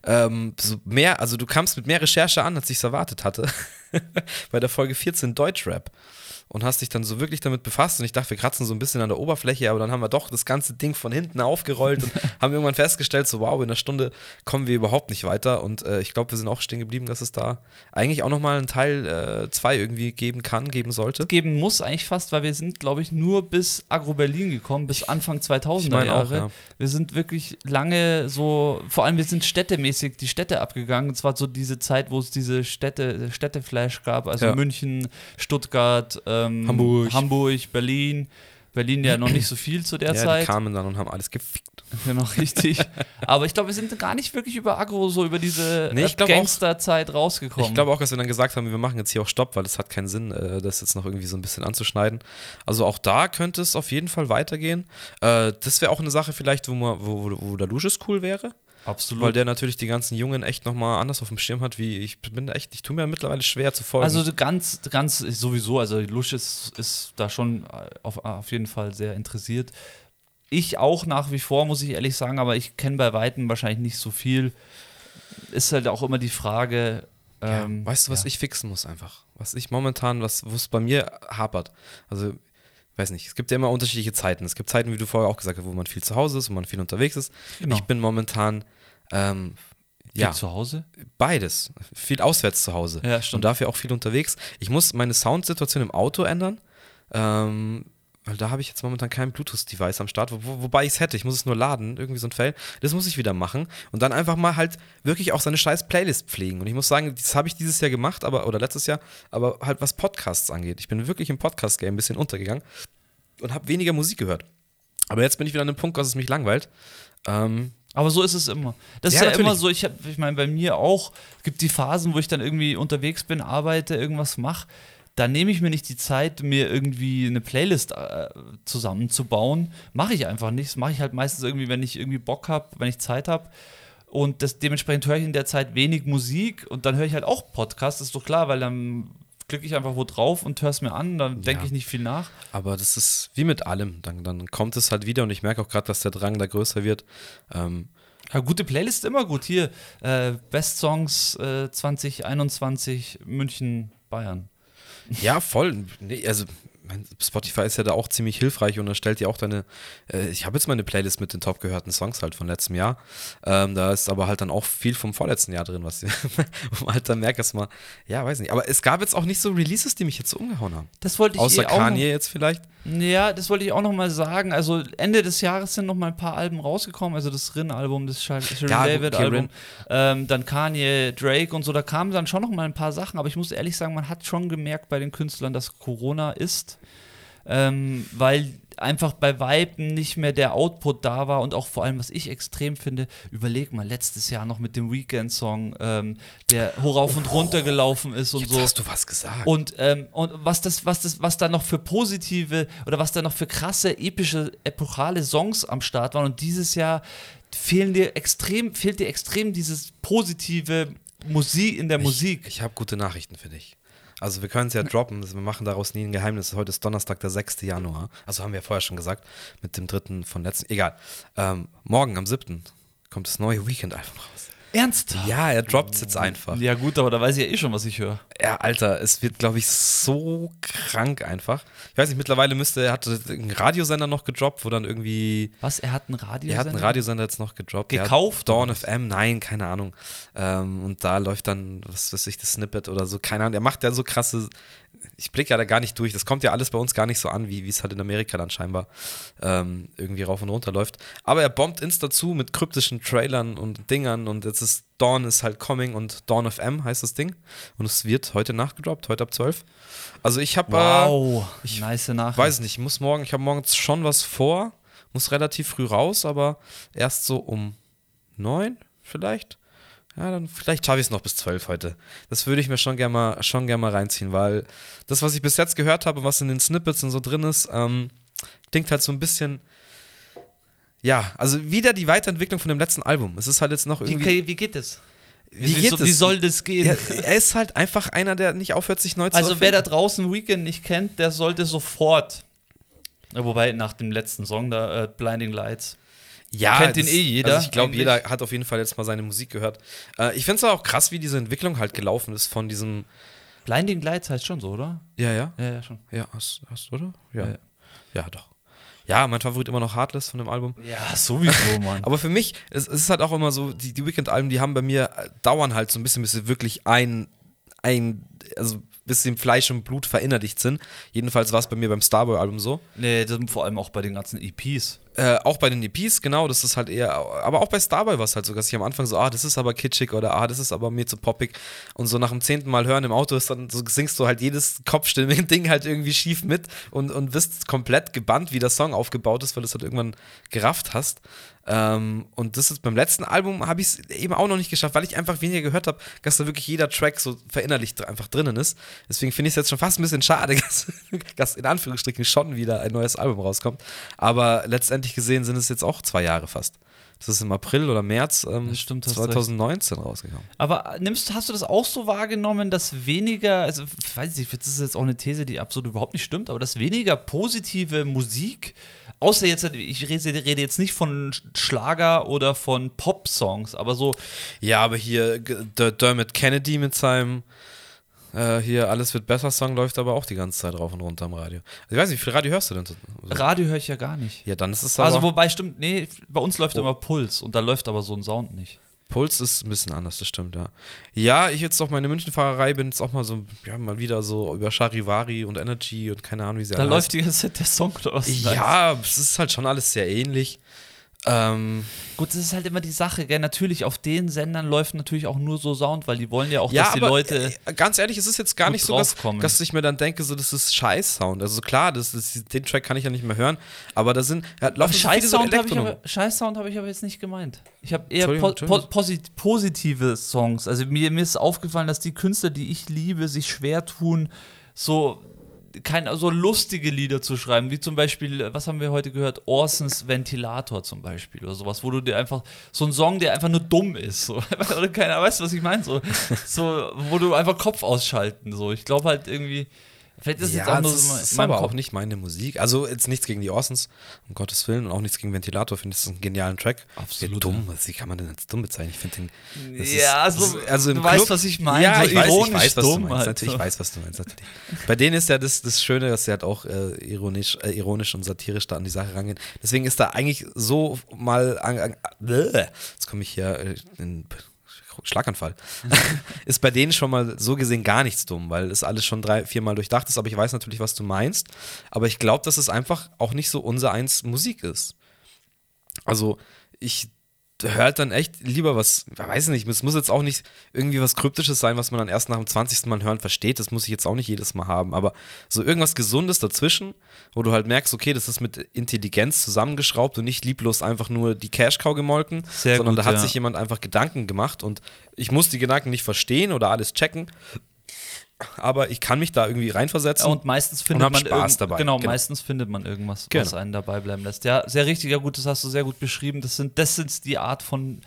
ähm, so mehr, also du kamst mit mehr Recherche an, als ich es erwartet hatte. Bei der Folge 14 Deutschrap. Und hast dich dann so wirklich damit befasst. Und ich dachte, wir kratzen so ein bisschen an der Oberfläche, aber dann haben wir doch das ganze Ding von hinten aufgerollt und haben irgendwann festgestellt, so wow, in einer Stunde kommen wir überhaupt nicht weiter. Und äh, ich glaube, wir sind auch stehen geblieben, dass es da eigentlich auch nochmal einen Teil 2 äh, irgendwie geben kann, geben sollte. Geben muss eigentlich fast, weil wir sind, glaube ich, nur bis Agro Berlin gekommen, bis Anfang 2000er Jahre. Auch, ja. Wir sind wirklich lange so, vor allem wir sind städtemäßig die Städte abgegangen. Und zwar so diese Zeit, wo es diese Städte, Städteflash gab, also ja. München, Stuttgart, ähm, Hamburg. Hamburg, Berlin. Berlin ja noch nicht so viel zu der ja, Zeit. Die kamen dann und haben alles gefickt. Genau, richtig. Aber ich glaube, wir sind gar nicht wirklich über Agro, so über diese nee, Gangsterzeit rausgekommen. Ich glaube auch, dass wir dann gesagt haben, wir machen jetzt hier auch Stopp, weil es hat keinen Sinn, äh, das jetzt noch irgendwie so ein bisschen anzuschneiden. Also auch da könnte es auf jeden Fall weitergehen. Äh, das wäre auch eine Sache vielleicht, wo, man, wo, wo der Lucius cool wäre. Absolut. Weil der natürlich die ganzen Jungen echt nochmal anders auf dem Schirm hat, wie ich bin echt, ich tue mir mittlerweile schwer zu folgen. Also ganz, ganz sowieso, also Lusch ist, ist da schon auf, auf jeden Fall sehr interessiert. Ich auch nach wie vor, muss ich ehrlich sagen, aber ich kenne bei Weitem wahrscheinlich nicht so viel. Ist halt auch immer die Frage. Ähm, ja, weißt du, was ja. ich fixen muss einfach? Was ich momentan, was es bei mir hapert. Also weiß nicht, es gibt ja immer unterschiedliche Zeiten. Es gibt Zeiten, wie du vorher auch gesagt hast, wo man viel zu Hause ist, wo man viel unterwegs ist. Genau. Ich bin momentan ähm, ja, zu Hause? Beides. Viel auswärts zu Hause. Ja, stimmt. Und dafür auch viel unterwegs. Ich muss meine Soundsituation im Auto ändern. Ähm, weil da habe ich jetzt momentan kein Bluetooth-Device am Start, wo, wobei ich es hätte. Ich muss es nur laden, irgendwie so ein Fail. Das muss ich wieder machen. Und dann einfach mal halt wirklich auch seine scheiß Playlist pflegen. Und ich muss sagen, das habe ich dieses Jahr gemacht, aber, oder letztes Jahr, aber halt was Podcasts angeht. Ich bin wirklich im Podcast-Game ein bisschen untergegangen und habe weniger Musik gehört. Aber jetzt bin ich wieder an einem Punkt, dass es mich langweilt. Ähm, aber so ist es immer. Das ja, ist ja natürlich. immer so, ich, ich meine, bei mir auch, es gibt die Phasen, wo ich dann irgendwie unterwegs bin, arbeite, irgendwas mache. Da nehme ich mir nicht die Zeit, mir irgendwie eine Playlist äh, zusammenzubauen. Mache ich einfach nicht. Das mache ich halt meistens irgendwie, wenn ich irgendwie Bock habe, wenn ich Zeit habe. Und das, dementsprechend höre ich in der Zeit wenig Musik und dann höre ich halt auch Podcasts, ist doch klar, weil dann klicke ich einfach wo drauf und höre es mir an, dann denke ja. ich nicht viel nach. Aber das ist wie mit allem. Dann, dann kommt es halt wieder und ich merke auch gerade, dass der Drang da größer wird. Ähm, ja, gute Playlist immer gut. Hier, äh, Best Songs äh, 2021 München, Bayern. Ja, voll. Nee, also Spotify ist ja da auch ziemlich hilfreich und erstellt ja auch deine, äh, ich habe jetzt meine Playlist mit den top gehörten Songs halt von letztem Jahr. Ähm, da ist aber halt dann auch viel vom vorletzten Jahr drin, was man halt dann merkt, dass man, ja, weiß nicht. Aber es gab jetzt auch nicht so Releases, die mich jetzt so umgehauen haben. Das wollte ich Außer eh Kanye jetzt vielleicht. Ja, das wollte ich auch noch mal sagen. Also Ende des Jahres sind noch mal ein paar Alben rausgekommen. Also das Rin-Album, das Sharon ja, David-Album, ähm, dann Kanye, Drake und so. Da kamen dann schon noch mal ein paar Sachen. Aber ich muss ehrlich sagen, man hat schon gemerkt bei den Künstlern, dass Corona ist ähm, weil einfach bei Weitem nicht mehr der Output da war und auch vor allem, was ich extrem finde, überleg mal, letztes Jahr noch mit dem Weekend-Song, ähm, der hochauf und runter gelaufen ist und Jetzt so. hast du was gesagt. Und, ähm, und was das, was das, was da noch für positive oder was da noch für krasse, epische, epochale Songs am Start waren und dieses Jahr fehlen dir extrem, fehlt dir extrem dieses positive Musik in der ich, Musik. Ich habe gute Nachrichten für dich. Also wir können es ja droppen, wir machen daraus nie ein Geheimnis. Heute ist Donnerstag, der 6. Januar. Also haben wir ja vorher schon gesagt, mit dem dritten von letzten. Egal. Ähm, morgen am 7. kommt das neue Weekend-Album raus. Ernst? Ja, er droppt es jetzt einfach. Ja, gut, aber da weiß ich ja eh schon, was ich höre. Ja, Alter, es wird, glaube ich, so krank einfach. Ich weiß nicht, mittlerweile müsste er hatte einen Radiosender noch gedroppt, wo dann irgendwie. Was? Er hat einen Radiosender? Er hat einen Radiosender jetzt noch gedroppt. Gekauft? Dawn FM, nein, keine Ahnung. Ähm, und da läuft dann, was weiß ich, das Snippet oder so, keine Ahnung. Er macht ja so krasse ich blicke ja da gar nicht durch. Das kommt ja alles bei uns gar nicht so an, wie es halt in Amerika dann scheinbar ähm, irgendwie rauf und runter läuft. Aber er bombt Insta zu mit kryptischen Trailern und Dingern und jetzt ist Dawn is halt coming und Dawn of M heißt das Ding. Und es wird heute nachgedroppt, heute ab 12. Also ich habe. Wow, äh, ich nice Nachricht. weiß nicht, ich muss morgen, ich habe morgens schon was vor, muss relativ früh raus, aber erst so um neun vielleicht. Ja, dann vielleicht schaffe ich es noch bis zwölf heute. Das würde ich mir schon gerne mal, gern mal reinziehen, weil das, was ich bis jetzt gehört habe, was in den Snippets und so drin ist, ähm, klingt halt so ein bisschen. Ja, also wieder die Weiterentwicklung von dem letzten Album. Es ist halt jetzt noch irgendwie. Wie, wie geht es? Wie, geht so, wie soll das gehen? Ja, er ist halt einfach einer, der nicht aufhört, sich neu zu Also, wer da draußen Weekend nicht kennt, der sollte sofort. Wobei, nach dem letzten Song da, äh, Blinding Lights, ja, kennt den eh jeder. Also ich glaube, jeder hat auf jeden Fall jetzt mal seine Musik gehört. Äh, ich finde es auch krass, wie diese Entwicklung halt gelaufen ist von diesem Blinding Lights heißt schon so, oder? Ja, ja. Ja, ja, schon. Ja, hast, hast oder? Ja. Ja. ja. doch. Ja, mein Favorit immer noch Heartless von dem Album. Ja, sowieso, Mann. Aber für mich, es, es ist halt auch immer so, die, die Weekend-Alben, die haben bei mir, äh, dauern halt so ein bisschen, bis sie wirklich ein, ein, also bis sie im Fleisch und Blut verinnerlicht sind. Jedenfalls war es bei mir beim Starboy-Album so. nee, das vor allem auch bei den ganzen EPs. Äh, auch bei den EPs, genau, das ist halt eher, aber auch bei Starboy war es halt so, dass ich am Anfang so, ah, das ist aber kitschig oder ah, das ist aber mir zu poppig. Und so nach dem zehnten Mal hören im Auto ist dann, so singst du halt jedes Kopfstimme-Ding halt irgendwie schief mit und, und bist komplett gebannt, wie der Song aufgebaut ist, weil du es halt irgendwann gerafft hast. Ähm, und das ist beim letzten Album habe ich es eben auch noch nicht geschafft, weil ich einfach weniger gehört habe, dass da wirklich jeder Track so verinnerlicht einfach drinnen ist. Deswegen finde ich es jetzt schon fast ein bisschen schade, dass, dass in Anführungsstrichen schon wieder ein neues Album rauskommt. Aber letztendlich gesehen sind es jetzt auch zwei Jahre fast. Das ist im April oder März ähm, stimmt, hast 2019 rausgekommen. Aber nimmst, hast du das auch so wahrgenommen, dass weniger, also ich weiß nicht, das ist jetzt auch eine These, die absolut überhaupt nicht stimmt, aber dass weniger positive Musik, außer jetzt, ich rede, rede jetzt nicht von Schlager oder von Pop-Songs, aber so, Ja, aber hier der Dermot Kennedy mit seinem äh, hier Alles wird besser Song läuft aber auch die ganze Zeit rauf und runter am Radio. Also ich weiß nicht, wie viel Radio hörst du denn? So? Radio höre ich ja gar nicht. Ja, dann ist es aber. Also wobei stimmt, nee, bei uns läuft Oh. immer Puls und da läuft aber so ein Sound nicht. Puls ist ein bisschen anders, das stimmt, ja. Ja, ich jetzt auf meine Münchenfahrerei bin jetzt auch mal so, ja, mal wieder so über Charivari und Energy und keine Ahnung, wie sie Da läuft die ganze Zeit der Song oder was? Ja, es ist halt schon alles sehr ähnlich. Ähm, Gut, das ist halt immer die Sache, gell? Natürlich, auf den Sendern läuft natürlich auch nur so Sound, weil die wollen ja auch, ja, dass die Leute. äh, ganz ehrlich, es ist jetzt gar nicht so, dass, dass ich mir dann denke, so, das ist Scheiß-Sound. Also klar, das ist, den Track kann ich ja nicht mehr hören, aber da sind, ja, laufen so Scheiß-Sound habe ich, Elektronummern. aber- Scheiß-Sound hab ich aber jetzt nicht gemeint. Ich habe eher po po posit positive Songs. Also mir, mir ist aufgefallen, dass die Künstler, die ich liebe, sich schwer tun, so kein, so lustige Lieder zu schreiben, wie zum Beispiel, was haben wir heute gehört? Orsons Ventilator zum Beispiel oder sowas, wo du dir einfach, so ein Song, der einfach nur dumm ist, so, oder keiner weiß, was ich meine, so, so, wo du einfach Kopf ausschalten, so, ich glaube halt irgendwie, vielleicht ist es jetzt Ja, auch nur das so ist aber Kopf. auch nicht meine Musik. Also jetzt nichts gegen die Orsons, um Gottes Willen, und auch nichts gegen Ventilator. Finde ich das einen genialen Track. Absolut, Ja, dumm, also, wie kann man denn als dumm bezeichnen? Ich finde den. das Ja, ist, so- ist- also im du weißt, Club, was ich meine, Ja, so ich, weiß, ich weiß, was du dumm meinst. halt, Natürlich, so. ich weiß, was du meinst. Natürlich. Bei denen ist ja das, das Schöne, dass sie halt auch äh, ironisch, äh, ironisch und satirisch da an die Sache rangehen. Deswegen ist da eigentlich so mal. An, an, Bäh. jetzt komme ich hier äh, in Schlaganfall. ist bei denen schon mal so gesehen gar nichts dumm, weil es alles schon drei, viermal durchdacht ist. Aber ich weiß natürlich, was du meinst. Aber ich glaube, dass es einfach auch nicht so unser eins Musik ist. Also, ich höre halt dann echt lieber was, ich weiß nicht, es muss jetzt auch nicht irgendwie was Kryptisches sein, was man dann erst nach dem 20. Mal hören versteht. Das muss ich jetzt auch nicht jedes Mal haben. Aber so irgendwas Gesundes dazwischen, wo du halt merkst, okay, das ist mit Intelligenz zusammengeschraubt und nicht lieblos einfach nur die Cash-Cow gemolken, Sehr sondern gut, da hat ja. sich jemand einfach Gedanken gemacht und ich muss die Gedanken nicht verstehen oder alles checken. Aber ich kann mich da irgendwie reinversetzen. Ja, und meistens findet hab man Spaß dabei. Genau, Genau. meistens findet man irgendwas, Genau. was einen dabei bleiben lässt. Ja, sehr richtig, ja gut, das hast du sehr gut beschrieben. Das sind, das sind die Art von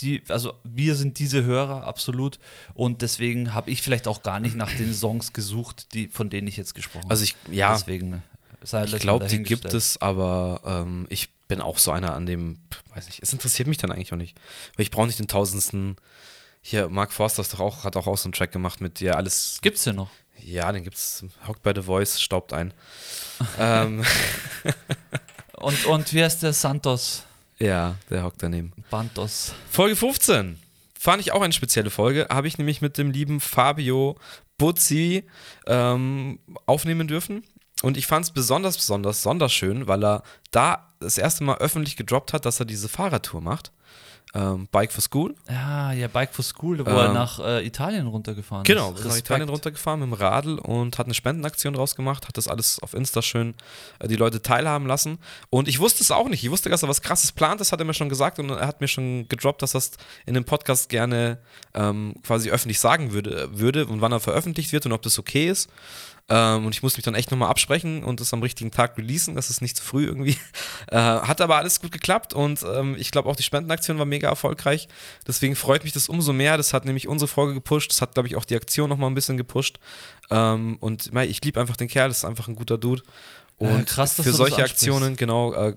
die, also wir sind diese Hörer, absolut. Und deswegen habe ich vielleicht auch gar nicht nach den Songs gesucht, die, von denen ich jetzt gesprochen habe. also ich, ja, Deswegen, ne, sei Ich glaube, die gibt es, aber ähm, ich bin auch so einer an dem, weiß nicht, es interessiert mich dann eigentlich auch nicht. Weil ich brauche nicht den tausendsten. Hier, Mark Forster ist doch auch, hat auch, auch so einen Track gemacht mit dir alles. Gibt's ja noch. Ja, den gibt's. Hockt bei The Voice, staubt ein. ähm, Und, und wie heißt der Santos ja, der hockt daneben. Bantos? Folge 15. Fand ich auch eine spezielle Folge. Habe ich nämlich mit dem lieben Fabio Buzzi ähm, aufnehmen dürfen. Und ich fand es besonders, besonders, sonderschön, weil er da das erste Mal öffentlich gedroppt hat, dass er diese Fahrradtour macht. Ähm, Bike for School. Ja, ja, Bike for School, wo er Ähm, nach äh, Italien runtergefahren Genau, ist. ist nach. Italien runtergefahren mit dem Radl und hat eine Spendenaktion draus gemacht, hat das alles auf Insta schön äh, die Leute teilhaben lassen. Und ich wusste es auch nicht. Ich wusste, dass er was krasses plant, das hat er mir schon gesagt und er hat mir schon gedroppt, dass er es in dem Podcast gerne ähm, quasi öffentlich sagen würde, würde und wann er veröffentlicht wird und ob das okay ist. Ähm, und ich musste mich dann echt nochmal absprechen und das am richtigen Tag releasen, das ist nicht zu früh irgendwie. Äh, hat aber alles gut geklappt und ähm, ich glaube auch die Spendenaktion war mega erfolgreich. Deswegen freut mich das umso mehr. Das hat nämlich unsere Folge gepusht. Das hat, glaube ich, auch die Aktion nochmal ein bisschen gepusht. Ähm, und mei, ich liebe einfach den Kerl, das ist einfach ein guter Dude. Und Ja, krass, für solche. Aktionen, genau, äh,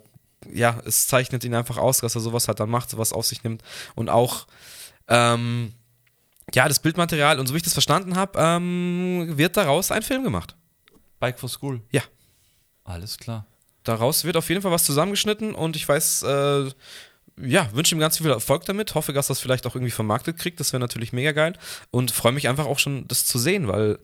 ja, es zeichnet ihn einfach aus, dass er sowas halt dann macht, sowas auf sich nimmt. Und auch, ähm, ja, das Bildmaterial und so wie ich das verstanden habe, ähm, wird daraus ein Film gemacht. Bike for School. Ja. Alles klar. Daraus wird auf jeden Fall was zusammengeschnitten und ich weiß, äh, ja, wünsche ihm ganz viel Erfolg damit. Hoffe, dass das vielleicht auch irgendwie vermarktet kriegt. Das wäre natürlich mega geil. Und freue mich einfach auch schon, das zu sehen, weil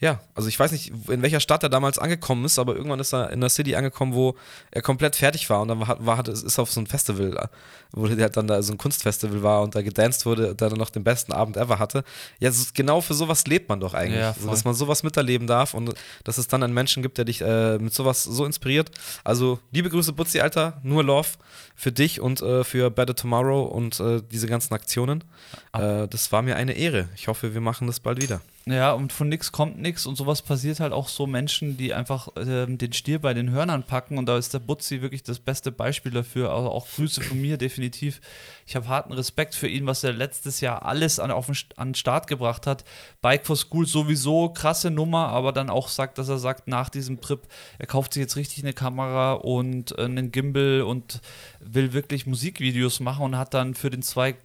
ja, also ich weiß nicht, in welcher Stadt er damals angekommen ist, aber irgendwann ist er in der City angekommen, wo er komplett fertig war und dann war, war ist auf so ein Festival, wo der dann da so ein Kunstfestival war und da gedanced wurde, und dann noch den besten Abend ever hatte. Ja, genau für sowas lebt man doch eigentlich, ja, also, dass man sowas miterleben darf und dass es dann einen Menschen gibt, der dich äh, mit sowas so inspiriert. Also liebe Grüße Butzi, Alter, nur Love für dich und äh, für Better Tomorrow und äh, diese ganzen Aktionen. Äh, das war mir eine Ehre. Ich hoffe, wir machen das bald wieder. Ja, und von nichts kommt nichts und sowas passiert halt auch so Menschen, die einfach äh, den Stier bei den Hörnern packen und da ist der Butzi wirklich das beste Beispiel dafür. Also auch Grüße von mir definitiv. Ich habe harten Respekt für ihn, was er letztes Jahr alles an, auf den, an den Start gebracht hat. Bike for School sowieso krasse Nummer, aber dann auch sagt, dass er sagt, nach diesem Trip, er kauft sich jetzt richtig eine Kamera und äh, einen Gimbal und will wirklich Musikvideos machen und hat dann für den Zweig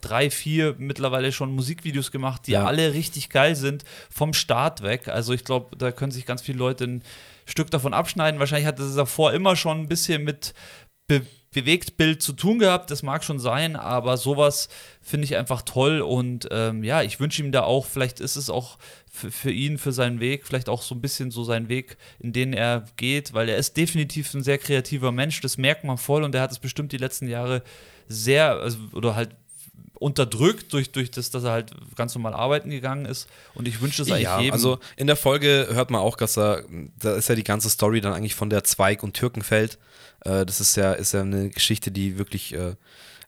drei, vier mittlerweile schon Musikvideos gemacht, die ja. alle richtig geil sind, vom Start weg. Also ich glaube, da können sich ganz viele Leute ein Stück davon abschneiden. Wahrscheinlich hat es davor immer schon ein bisschen mit Be Bewegtbild zu tun gehabt, das mag schon sein, aber sowas finde ich einfach toll und ähm, ja, ich wünsche ihm da auch, vielleicht ist es auch für, ihn, für seinen Weg, vielleicht auch so ein bisschen so sein Weg, in den er geht, weil er ist definitiv ein sehr kreativer Mensch, das merkt man voll und er hat es bestimmt die letzten Jahre sehr, also, oder halt unterdrückt durch, durch das, dass er halt ganz normal arbeiten gegangen ist. Und ich wünsche es eigentlich ja, jedem. Also in der Folge hört man auch, dass er, da ist ja die ganze Story dann eigentlich von der Zweig und Türkenfeld äh, das ist ja, ist ja eine Geschichte, die wirklich äh,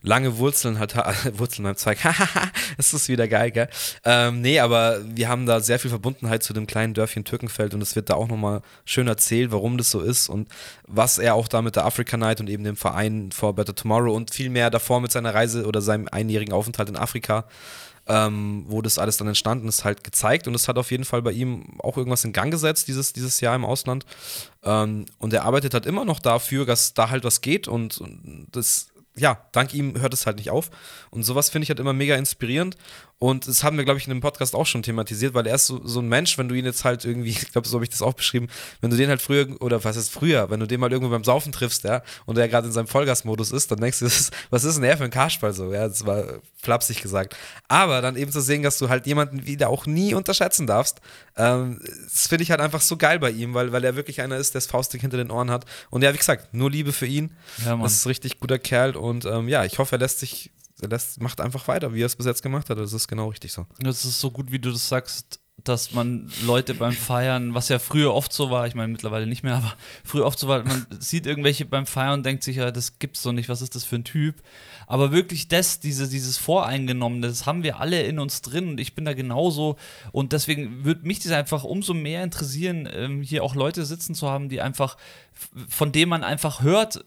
lange Wurzeln hat. Wurzeln beim Zweig. das ist wieder geil, gell? Ähm, nee, aber wir haben da sehr viel Verbundenheit zu dem kleinen Dörfchen Türkenfeld und es wird da auch nochmal schön erzählt, warum das so ist und was er auch da mit der Africa Night und eben dem Verein For Better Tomorrow und viel mehr davor mit seiner Reise oder seinem einjährigen Aufenthalt in Afrika ähm, wo das alles dann entstanden ist, halt gezeigt. Und es hat auf jeden Fall bei ihm auch irgendwas in Gang gesetzt, dieses, dieses Jahr im Ausland. Ähm, und er arbeitet halt immer noch dafür, dass da halt was geht und, und das ja, dank ihm hört es halt nicht auf. Und sowas finde ich halt immer mega inspirierend. Und das haben wir, glaube ich, in dem Podcast auch schon thematisiert, weil er ist so, so ein Mensch, wenn du ihn jetzt halt irgendwie, ich glaube, so habe ich das auch beschrieben, wenn du den halt früher, oder was ist früher, wenn du den mal irgendwo beim Saufen triffst, ja, und er gerade in seinem Vollgasmodus ist, dann denkst du, was ist denn er für ein Karschball so, ja, das war flapsig gesagt. Aber dann eben zu sehen, dass du halt jemanden wieder auch nie unterschätzen darfst, ähm, das finde ich halt einfach so geil bei ihm, weil, weil er wirklich einer ist, der das Faustdick hinter den Ohren hat. Und ja, wie gesagt, nur Liebe für ihn. Ja, das ist ein richtig guter Kerl und ähm, ja, ich hoffe, er lässt sich lässt, macht einfach weiter, wie er es bis jetzt gemacht hat. Das ist genau richtig so. Das ist so gut, wie du das sagst, dass man Leute beim Feiern, was ja früher oft so war, ich meine mittlerweile nicht mehr, aber früher oft so war, man sieht irgendwelche beim Feiern und denkt sich, ja, das gibt's doch nicht, was ist das für ein Typ? Aber wirklich das, diese, dieses Voreingenommene, das haben wir alle in uns drin und ich bin da genauso und deswegen würde mich das einfach umso mehr interessieren, ähm, hier auch Leute sitzen zu haben, die einfach, von denen man einfach hört,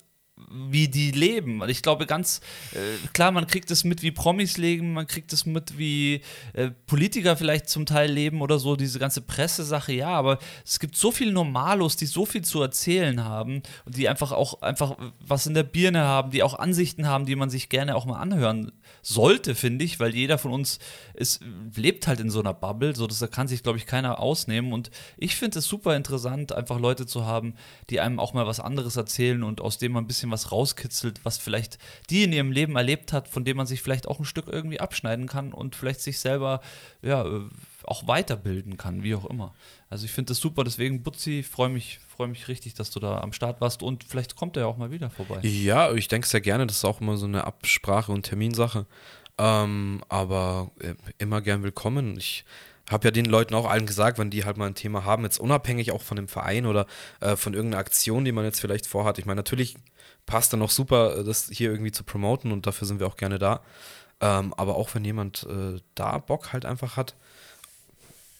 wie die leben. Ich glaube ganz äh, klar, man kriegt es mit, wie Promis leben, man kriegt es mit, wie äh, Politiker vielleicht zum Teil leben oder so, diese ganze Pressesache, ja, aber es gibt so viele Normalos, die so viel zu erzählen haben und die einfach auch einfach was in der Birne haben, die auch Ansichten haben, die man sich gerne auch mal anhören sollte, finde ich, weil jeder von uns ist, lebt halt in so einer Bubble, so dass da kann sich, glaube ich, keiner ausnehmen. Und ich finde es super interessant, einfach Leute zu haben, die einem auch mal was anderes erzählen und aus dem man ein bisschen was rauskitzelt, was vielleicht die in ihrem Leben erlebt hat, von dem man sich vielleicht auch ein Stück irgendwie abschneiden kann und vielleicht sich selber ja, äh, auch weiterbilden kann, wie auch immer. Also ich finde das super, deswegen Butzi, freue mich, freue mich richtig, dass du da am Start warst und vielleicht kommt er ja auch mal wieder vorbei. Ja, ich denke sehr gerne, das ist auch immer so eine Absprache und Terminsache. Ähm, aber äh, immer gern willkommen. Ich habe ja den Leuten auch allen gesagt, wenn die halt mal ein Thema haben, jetzt unabhängig auch von dem Verein oder äh, von irgendeiner Aktion, die man jetzt vielleicht vorhat. Ich meine, natürlich passt dann auch super, das hier irgendwie zu promoten und dafür sind wir auch gerne da. Ähm, aber auch wenn jemand äh, da Bock halt einfach hat,